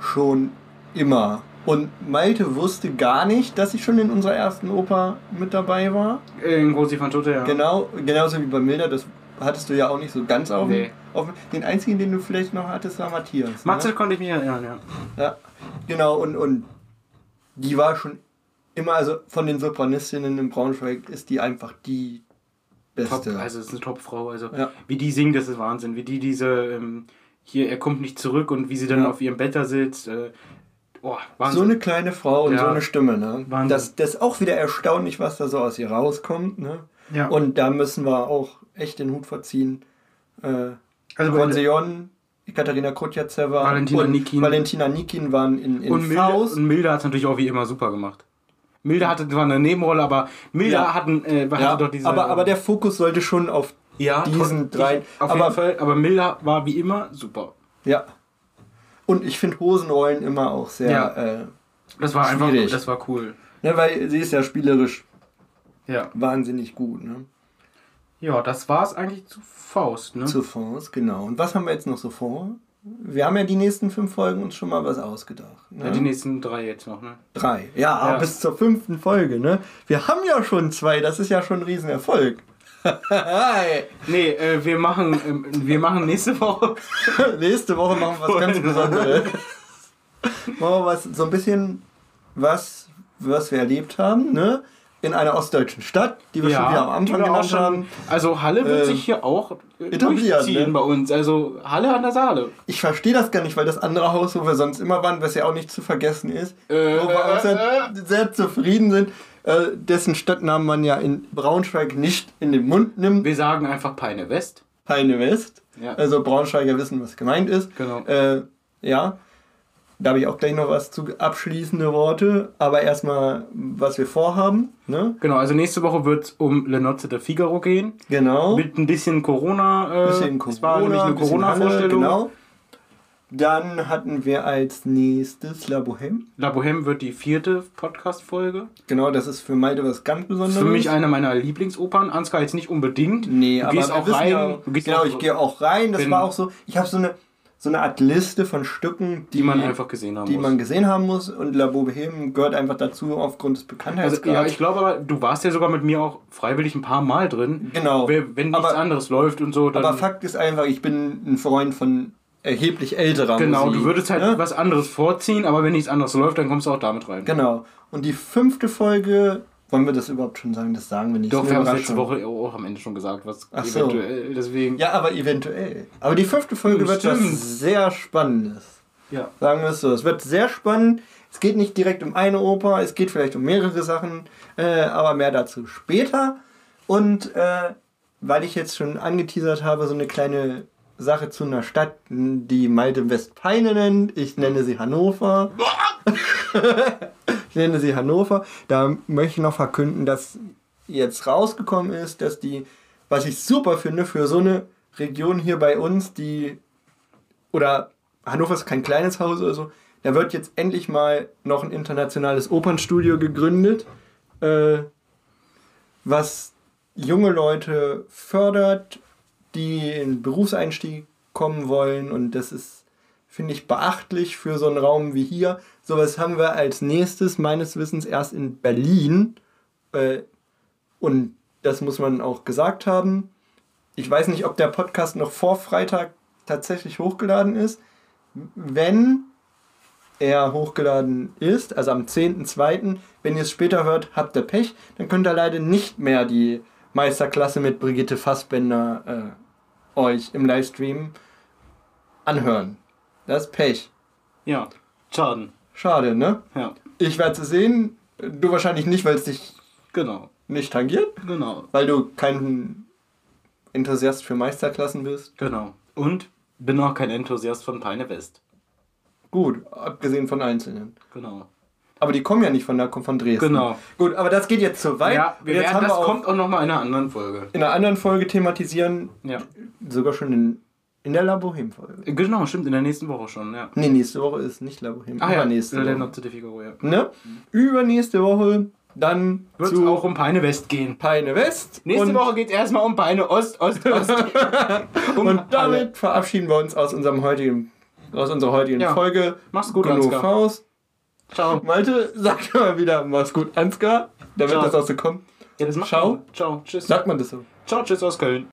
schon immer. Und Malte wusste gar nicht, dass ich schon in unserer ersten Oper mit dabei war. In Großi van Tote, ja. Genau, genauso wie bei Milda, das hattest du ja auch nicht so ganz auf, nee. auf Den einzigen, den du vielleicht noch hattest, war Matthias. Ne? Matze ne? konnte ich mir erinnern, ja. Ja, genau, und, und die war schon immer, also von den Sopranistinnen im Braunschweig ist die einfach die Beste. Top, also es ist eine Top-Frau. Also ja. wie die singt, das ist Wahnsinn. Wie die diese ähm, hier, er kommt nicht zurück und wie sie dann ja. auf ihrem Bett da sitzt. Äh, oh, so eine kleine Frau und ja. so eine Stimme, ne? Wahnsinn. Das, das ist auch wieder erstaunlich, was da so aus ihr rauskommt, ne? Ja. Und da müssen wir auch echt den Hut verziehen. Äh, also Ron Katharina Kotjatzewa Valentina und Nikin. Valentina Nikin waren in, in und Faust. Milde, und Milde hat es natürlich auch wie immer super gemacht. Milda hatte zwar eine Nebenrolle, aber Milda ja. hatten, äh, hatte ja, doch diese. Aber, aber der Fokus sollte schon auf ja, diesen drei. Auf aber, jeden Fall, aber Milda war wie immer super. Ja. Und ich finde Hosenrollen immer auch sehr. Ja. Äh, das war schwierig. einfach, das war cool. Ja, weil sie ist ja spielerisch ja. wahnsinnig gut. Ne? Ja, das war es eigentlich zu Faust. Ne? Zu Faust, genau. Und was haben wir jetzt noch so vor? wir haben ja die nächsten fünf Folgen uns schon mal was ausgedacht. Ne? Ja, die nächsten drei jetzt noch, ne? Drei, ja, ja, bis zur fünften Folge, ne? Wir haben ja schon zwei, das ist ja schon ein Riesenerfolg. Nee, äh, wir, machen, äh, wir machen nächste Woche. nächste Woche machen wir was ganz Besonderes. machen wir was, so ein bisschen was, was wir erlebt haben, ne? in einer ostdeutschen Stadt, die wir ja, schon wieder am Anfang genannt haben. Also Halle wird äh, sich hier auch etablieren ne? bei uns. Also Halle an der Saale. Ich verstehe das gar nicht, weil das andere Haus, wo wir sonst immer waren, was ja auch nicht zu vergessen ist, äh, wo wir auch sehr, äh, sehr zufrieden sind, äh, dessen Stadtnamen man ja in Braunschweig nicht in den Mund nimmt. Wir sagen einfach Peine West. Peine West. Ja. Also Braunschweiger wissen, was gemeint ist. Genau. Äh, ja. Da habe ich auch gleich noch was zu abschließende Worte, aber erstmal, was wir vorhaben. Ne? Genau, also nächste Woche wird es um Le Nozze de Figaro gehen. Genau. Mit ein bisschen Corona. Äh, bisschen Corona. Es war nämlich eine Corona-Vorstellung. Genau. Dann hatten wir als nächstes La Bohème. La Bohème wird die vierte Podcast-Folge. Genau, das ist für Malte was ganz Besonderes. Für mich eine meiner Lieblingsopern. Ansgar jetzt nicht unbedingt. Nee, du aber gehst auch rein. Ja, genau, auch, ich gehe auch rein. Das war auch so. Ich habe so eine so eine Art Liste von Stücken, die, die man einfach gesehen haben die muss. man gesehen haben muss und La Bohème gehört einfach dazu aufgrund des Bekanntheitsgrads. Also, ja, ich glaube aber, du warst ja sogar mit mir auch freiwillig ein paar Mal drin. Genau. Wenn nichts aber, anderes läuft und so. Aber Fakt ist einfach, ich bin ein Freund von erheblich älterer Genau, Musik, du würdest halt ne? was anderes vorziehen, aber wenn nichts anderes läuft, dann kommst du auch damit rein. Genau. Und die fünfte Folge wollen wir das überhaupt schon sagen? Das sagen wir nicht. Doch, wir haben es letzte Woche auch am Ende schon gesagt, was Ach eventuell, so. deswegen. Ja, aber eventuell. Aber die fünfte Folge ja, wird was sehr Spannendes. Ja. Sagen wir es so. Es wird sehr spannend. Es geht nicht direkt um eine Oper, es geht vielleicht um mehrere Sachen, äh, aber mehr dazu später. Und äh, weil ich jetzt schon angeteasert habe, so eine kleine Sache zu einer Stadt, die Malte Westpeine nennt. Ich nenne sie Hannover. ich nenne sie Hannover. Da möchte ich noch verkünden, dass jetzt rausgekommen ist, dass die, was ich super finde, für so eine Region hier bei uns, die oder Hannover ist kein kleines Haus oder so, da wird jetzt endlich mal noch ein internationales Opernstudio gegründet, äh, was junge Leute fördert, die in Berufseinstieg kommen wollen und das ist, finde ich, beachtlich für so einen Raum wie hier. Sowas haben wir als nächstes meines Wissens erst in Berlin äh, und das muss man auch gesagt haben. Ich weiß nicht, ob der Podcast noch vor Freitag tatsächlich hochgeladen ist. Wenn er hochgeladen ist, also am 10.2., wenn ihr es später hört, habt ihr Pech, dann könnt ihr leider nicht mehr die Meisterklasse mit Brigitte Fassbender äh, euch im Livestream anhören. Das ist Pech. Ja, schaden. Schade, ne? Ja. Ich werde es sehen, du wahrscheinlich nicht, weil es dich genau. nicht tangiert. Genau. Weil du kein Enthusiast für Meisterklassen bist. Genau. Und bin auch kein Enthusiast von Peine West. Gut, abgesehen von Einzelnen. Genau. Aber die kommen ja nicht von da, kommen von Dresden. Genau. Gut, aber das geht jetzt zu weit. Ja, wir jetzt werden, das wir kommt auch nochmal in einer anderen Folge. in einer anderen Folge thematisieren. Ja. Sogar schon in, in der La Boheme-Folge. Genau, stimmt, in der nächsten Woche schon, ja. Nee, nächste Woche ist nicht La Boheme. Ah ja, übernächste Le Woche. De Figaro, ja. Ne? Übernächste Woche dann Wird es auch um Peine West gehen. Peine West. Nächste Woche geht es erstmal um Peine Ost, Ost, Ost. um Und damit alle. verabschieden wir uns aus unserem heutigen aus unserer heutigen Ja. Folge. Mach's gut, Ansgar. Faust. Ciao. Malte, sag mal wieder, mach's gut, Ansgar. Da wird Ciao. das auch so kommen. Ja, das macht Ciao. man. Ciao. Tschüss. Sagt man das so? Ciao, tschüss aus Köln.